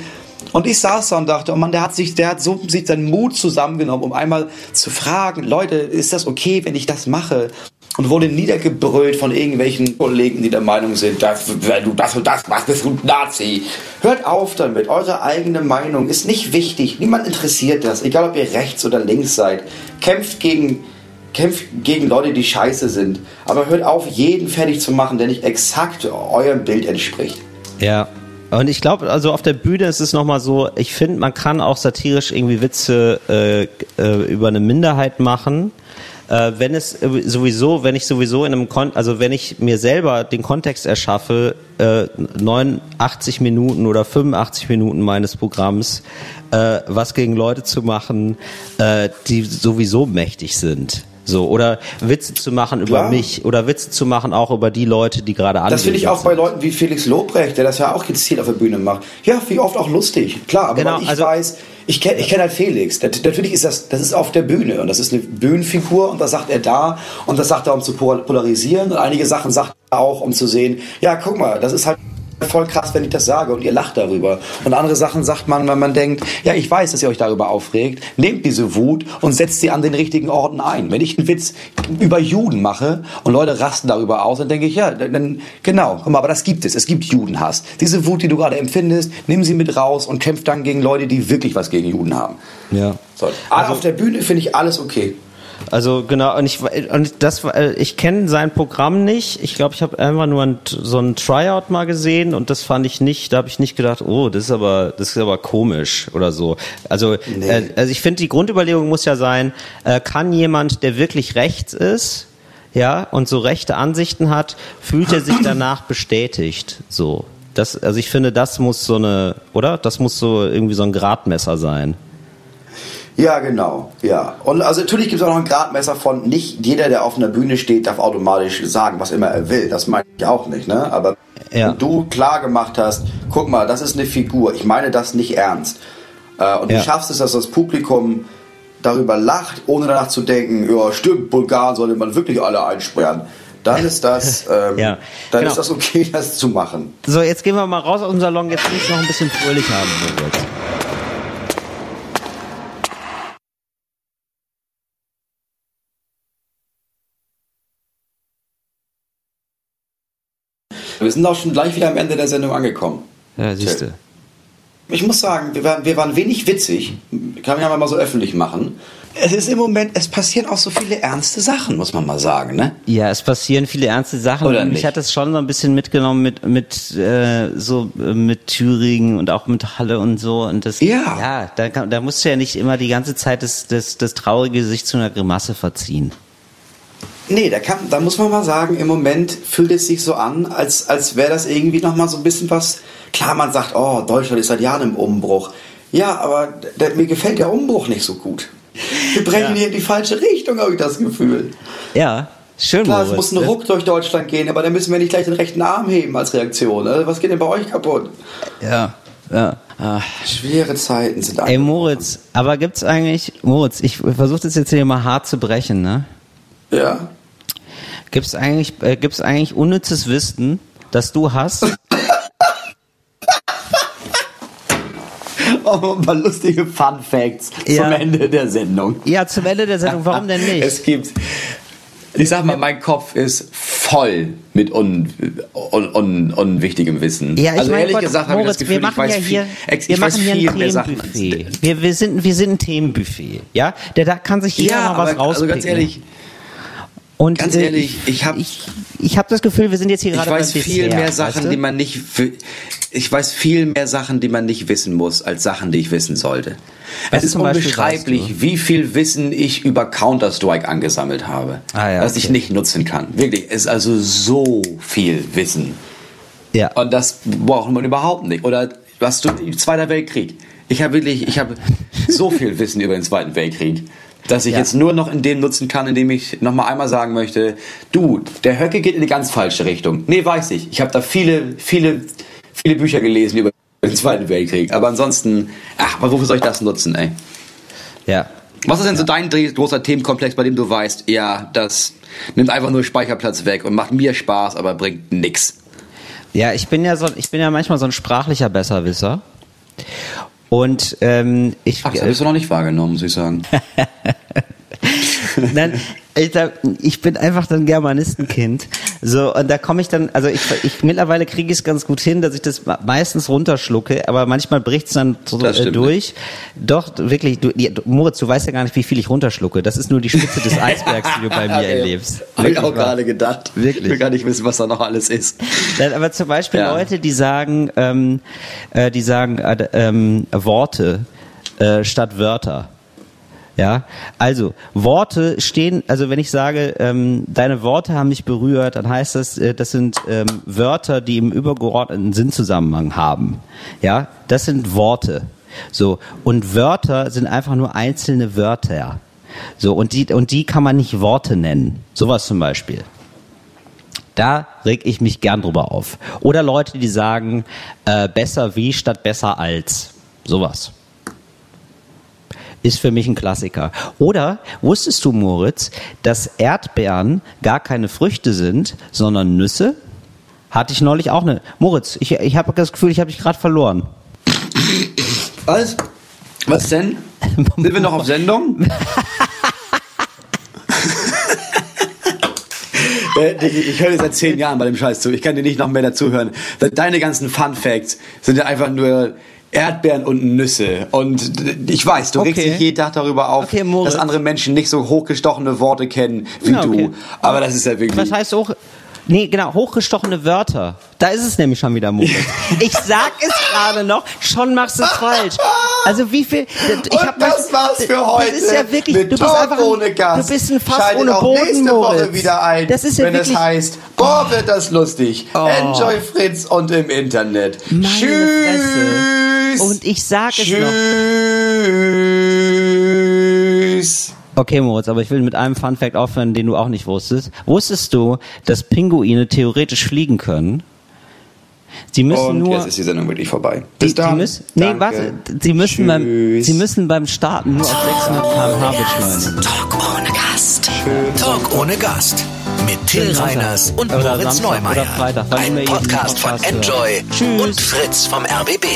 und ich saß da und dachte, oh Mann, der hat sich, der hat so sich seinen Mut zusammengenommen, um einmal zu fragen, Leute, ist das okay, wenn ich das mache? Und wurde niedergebrüllt von irgendwelchen Kollegen, die der Meinung sind, dass, wenn du das und das machst, bist du ein Nazi. Hört auf damit. Eure eigene Meinung ist nicht wichtig. Niemand interessiert das. Egal, ob ihr rechts oder links seid. Kämpft gegen, kämpft gegen Leute, die scheiße sind. Aber hört auf, jeden fertig zu machen, der nicht exakt eurem Bild entspricht. Ja. Und ich glaube, also auf der Bühne ist es nochmal so, ich finde, man kann auch satirisch irgendwie Witze äh, äh, über eine Minderheit machen. Äh, wenn es sowieso, wenn ich sowieso in einem Kon also wenn ich mir selber den Kontext erschaffe, äh, 89 Minuten oder 85 Minuten meines Programms, äh, was gegen Leute zu machen, äh, die sowieso mächtig sind. So, oder Witze zu machen über Klar. mich oder Witze zu machen auch über die Leute, die gerade Das finde ich anwesend auch bei sind. Leuten wie Felix Lobrecht, der das ja auch gezielt auf der Bühne macht. Ja, wie oft auch lustig. Klar, aber Genau, ich also- weiß, ich kenne ich kenn halt Felix. Natürlich ist das, das ist auf der Bühne und das ist eine Bühnenfigur und das sagt er da und das sagt er, um zu pol- polarisieren und einige Sachen sagt er auch, um zu sehen, ja, guck mal, das ist halt voll krass, wenn ich das sage und ihr lacht darüber. Und andere Sachen sagt man, wenn man denkt, ja, ich weiß, dass ihr euch darüber aufregt, nehmt diese Wut und setzt sie an den richtigen Orten ein. Wenn ich einen Witz über Juden mache und Leute rasten darüber aus, dann denke ich, ja, dann, genau, guck mal, aber das gibt es. Es gibt Judenhass. Diese Wut, die du gerade empfindest, nimm sie mit raus und kämpf dann gegen Leute, die wirklich was gegen Juden haben. Ja. So. Aber auf der Bühne finde ich alles okay. Also genau, und ich und das war- ich kenne sein Programm nicht. Ich glaube, ich habe einfach nur ein, so ein Tryout mal gesehen und das fand ich nicht, da habe ich nicht gedacht, oh, das ist aber das ist aber komisch oder so. Also Nee. äh, also ich finde die Grundüberlegung muss ja sein, äh, kann jemand, der wirklich rechts ist, ja, und so rechte Ansichten hat, fühlt er sich danach bestätigt, so. Das, also ich finde, das muss so eine, oder? Das muss so irgendwie so ein Gradmesser sein. Ja, genau. Ja. Und also natürlich gibt es auch noch ein Gradmesser von nicht jeder, der auf einer Bühne steht, darf automatisch sagen, was immer er will. Das meine ich auch nicht, ne? Aber Ja. wenn du klar gemacht hast, guck mal, das ist eine Figur, ich meine das nicht ernst. Äh, und Ja. du schaffst es, dass das Publikum darüber lacht, ohne danach zu denken, ja, stimmt, Bulgaren sollte man wirklich alle einsperren. Dann ist das, ähm, Ja, dann genau. ist das okay, das zu machen. So, jetzt gehen wir mal raus aus dem Salon, jetzt will ich noch ein bisschen fröhlich haben. Moritz. Wir sind auch schon gleich wieder am Ende der Sendung angekommen. Ja, siehst du. Ich muss sagen, wir waren, wir waren wenig witzig. Kann man ja mal so öffentlich machen. Es ist im Moment, es passieren auch so viele ernste Sachen, muss man mal sagen, ne? Ja, es passieren viele ernste Sachen. Oder und mich nicht? hat das schon so ein bisschen mitgenommen mit mit äh, so mit Thüringen und auch mit Halle und so und das Ja. ja da, da musst du ja nicht immer die ganze Zeit das das, das traurige Gesicht zu einer Grimasse verziehen. Nee, da, kann, da muss man mal sagen, im Moment fühlt es sich so an, als, als wäre das irgendwie nochmal so ein bisschen was. Klar, man sagt, oh, Deutschland ist seit Jahren im Umbruch. Ja, aber der, mir gefällt der Umbruch nicht so gut. Wir brechen hier in die falsche Richtung, habe ich das Gefühl. Ja, schön. Klar, es muss ein Ruck durch Deutschland gehen, aber dann müssen wir nicht gleich den rechten Arm heben als Reaktion. Also, was geht denn bei euch kaputt? Ja, ja. Ah. Schwere Zeiten sind Ey. Moritz, aber gibt's eigentlich Moritz? Ich versuche das jetzt hier mal hart zu brechen, ne? Ja. Gibt's eigentlich äh, gibt's eigentlich unnützes Wissen, das du hast? Oh, paar lustige Fun Facts Ja. zum Ende der Sendung. ja, zum Ende der Sendung. Warum denn nicht? Es gibt. Ich sag mal, mein Kopf ist voll mit un, un, un, unwichtigem Wissen. Ja, ich also mein ehrlich Gott, gesagt habe ich das Gefühl, wir machen ich weiß ja viel, hier, wir ich weiß machen hier viel ein mehr Sachen. Wir, wir sind, wir sind ein Themenbuffet, ja? Der, da kann sich jeder Ja, mal was aber rauspicken. also ganz ehrlich, Und ganz äh, ehrlich, ich hab- ich, ich habe das Gefühl, wir sind jetzt hier ich gerade weiß beim viel mehr Sachen, weißt du? die man nicht, ich weiß viel mehr Sachen, die man nicht wissen muss, als Sachen, die ich wissen sollte. Es ist unbeschreiblich, weißt wie viel Wissen ich über Counter-Strike angesammelt habe, Ah ja, was ich okay. nicht nutzen kann. Wirklich, es ist also so viel Wissen. Ja. Und das braucht man überhaupt nicht. Oder was du, Zweiter Weltkrieg. Ich habe wirklich, ich habe so viel Wissen über den Zweiten Weltkrieg, dass ich Ja. jetzt nur noch in dem nutzen kann, indem ich nochmal einmal sagen möchte, du, der Höcke geht in die ganz falsche Richtung. Nee, weiß ich. Ich habe da viele, viele, viele Bücher gelesen über den Zweiten Weltkrieg. Aber ansonsten, ach, aber wofür soll ich das nutzen, ey? Ja. Was ist denn so dein großer Themenkomplex, bei dem du weißt, ja, das nimmt einfach nur Speicherplatz weg und macht mir Spaß, aber bringt nix? Ja, ich bin ja so, ich bin ja manchmal so ein sprachlicher Besserwisser. Und ähm, ich, Ach, das habe ich so noch nicht wahrgenommen, muss ich sagen. Nein, ich, da, ich bin einfach ein Germanistenkind. So, und da komme ich dann, also ich, ich mittlerweile kriege ich es ganz gut hin, dass ich das meistens runterschlucke, aber manchmal bricht es dann äh, stimmt durch. Doch, wirklich, du, die, Moritz, du weißt ja gar nicht, wie viel ich runterschlucke. Das ist nur die Spitze des Eisbergs, die du bei mir erlebst. Habe ich auch gerade gedacht. Wirklich. Ich will gar nicht wissen, was da noch alles ist. Nein, aber zum Beispiel Ja. Leute, die sagen, ähm, äh, die sagen äh, ähm, Worte äh, statt Wörter. Ja, also Worte stehen, also wenn ich sage, ähm, deine Worte haben mich berührt, dann heißt das, äh, das sind ähm, Wörter, die im übergeordneten Sinnzusammenhang haben. Ja, das sind Worte. So und Wörter sind einfach nur einzelne Wörter. So und die und die kann man nicht Worte nennen. Sowas zum Beispiel. Da reg ich mich gern drüber auf. Oder Leute, die sagen, äh, besser wie statt besser als. Sowas. Ist für mich ein Klassiker. Oder wusstest du, Moritz, dass Erdbeeren gar keine Früchte sind, sondern Nüsse? Hatte ich neulich auch eine. Moritz, ich, ich habe das Gefühl, ich habe dich gerade verloren. Was? Was denn? Sind wir noch auf Sendung? Äh, Ich höre dir seit zehn Jahren bei dem Scheiß zu. Ich kann dir nicht noch mehr dazuhören. Deine ganzen Fun Facts sind ja einfach nur Erdbeeren und Nüsse. Und ich weiß, du regst Okay. dich jeden Tag darüber auf, Okay, dass andere Menschen nicht so hochgestochene Worte kennen wie Ja, okay. du. Aber das ist ja wirklich. Was heißt auch? Nee, genau, hochgestochene Wörter. Da ist es nämlich schon wieder, Moritz. Ich sag es gerade noch, schon machst du es falsch. Also wie viel... Ich Und hab das mal- war's für heute. Das ist ja wirklich... Mit du bist Talk einfach ein, ohne Gast. Du bist ein Fass Schaltet ohne auch Boden, nächste Moritz. Woche wieder ein, Das ist ja wenn wirklich... es heißt, boah, wird das lustig. Enjoy Fritz und im Internet. Meine Tschüss. Fresse. Und ich sag es noch. Tschüss. Okay, Moritz, aber ich will mit einem Fun Fact aufhören, den du auch nicht wusstest. Wusstest du, dass Pinguine theoretisch fliegen können? Sie müssen Und nur... jetzt ist die Sendung wirklich vorbei. Die, Bis die dann. müssen, nee, Danke. warte, sie müssen, beim, sie müssen beim Starten nur auf 600 km/h beschleunigen. Talk ohne Gast. Talk ohne Gast. Mit Till. Reiners und Oder Moritz Samstag Neumeier. oder Freitag, Ein Podcast von Podcast hört. Enjoy Tschüss. und Fritz vom RBB.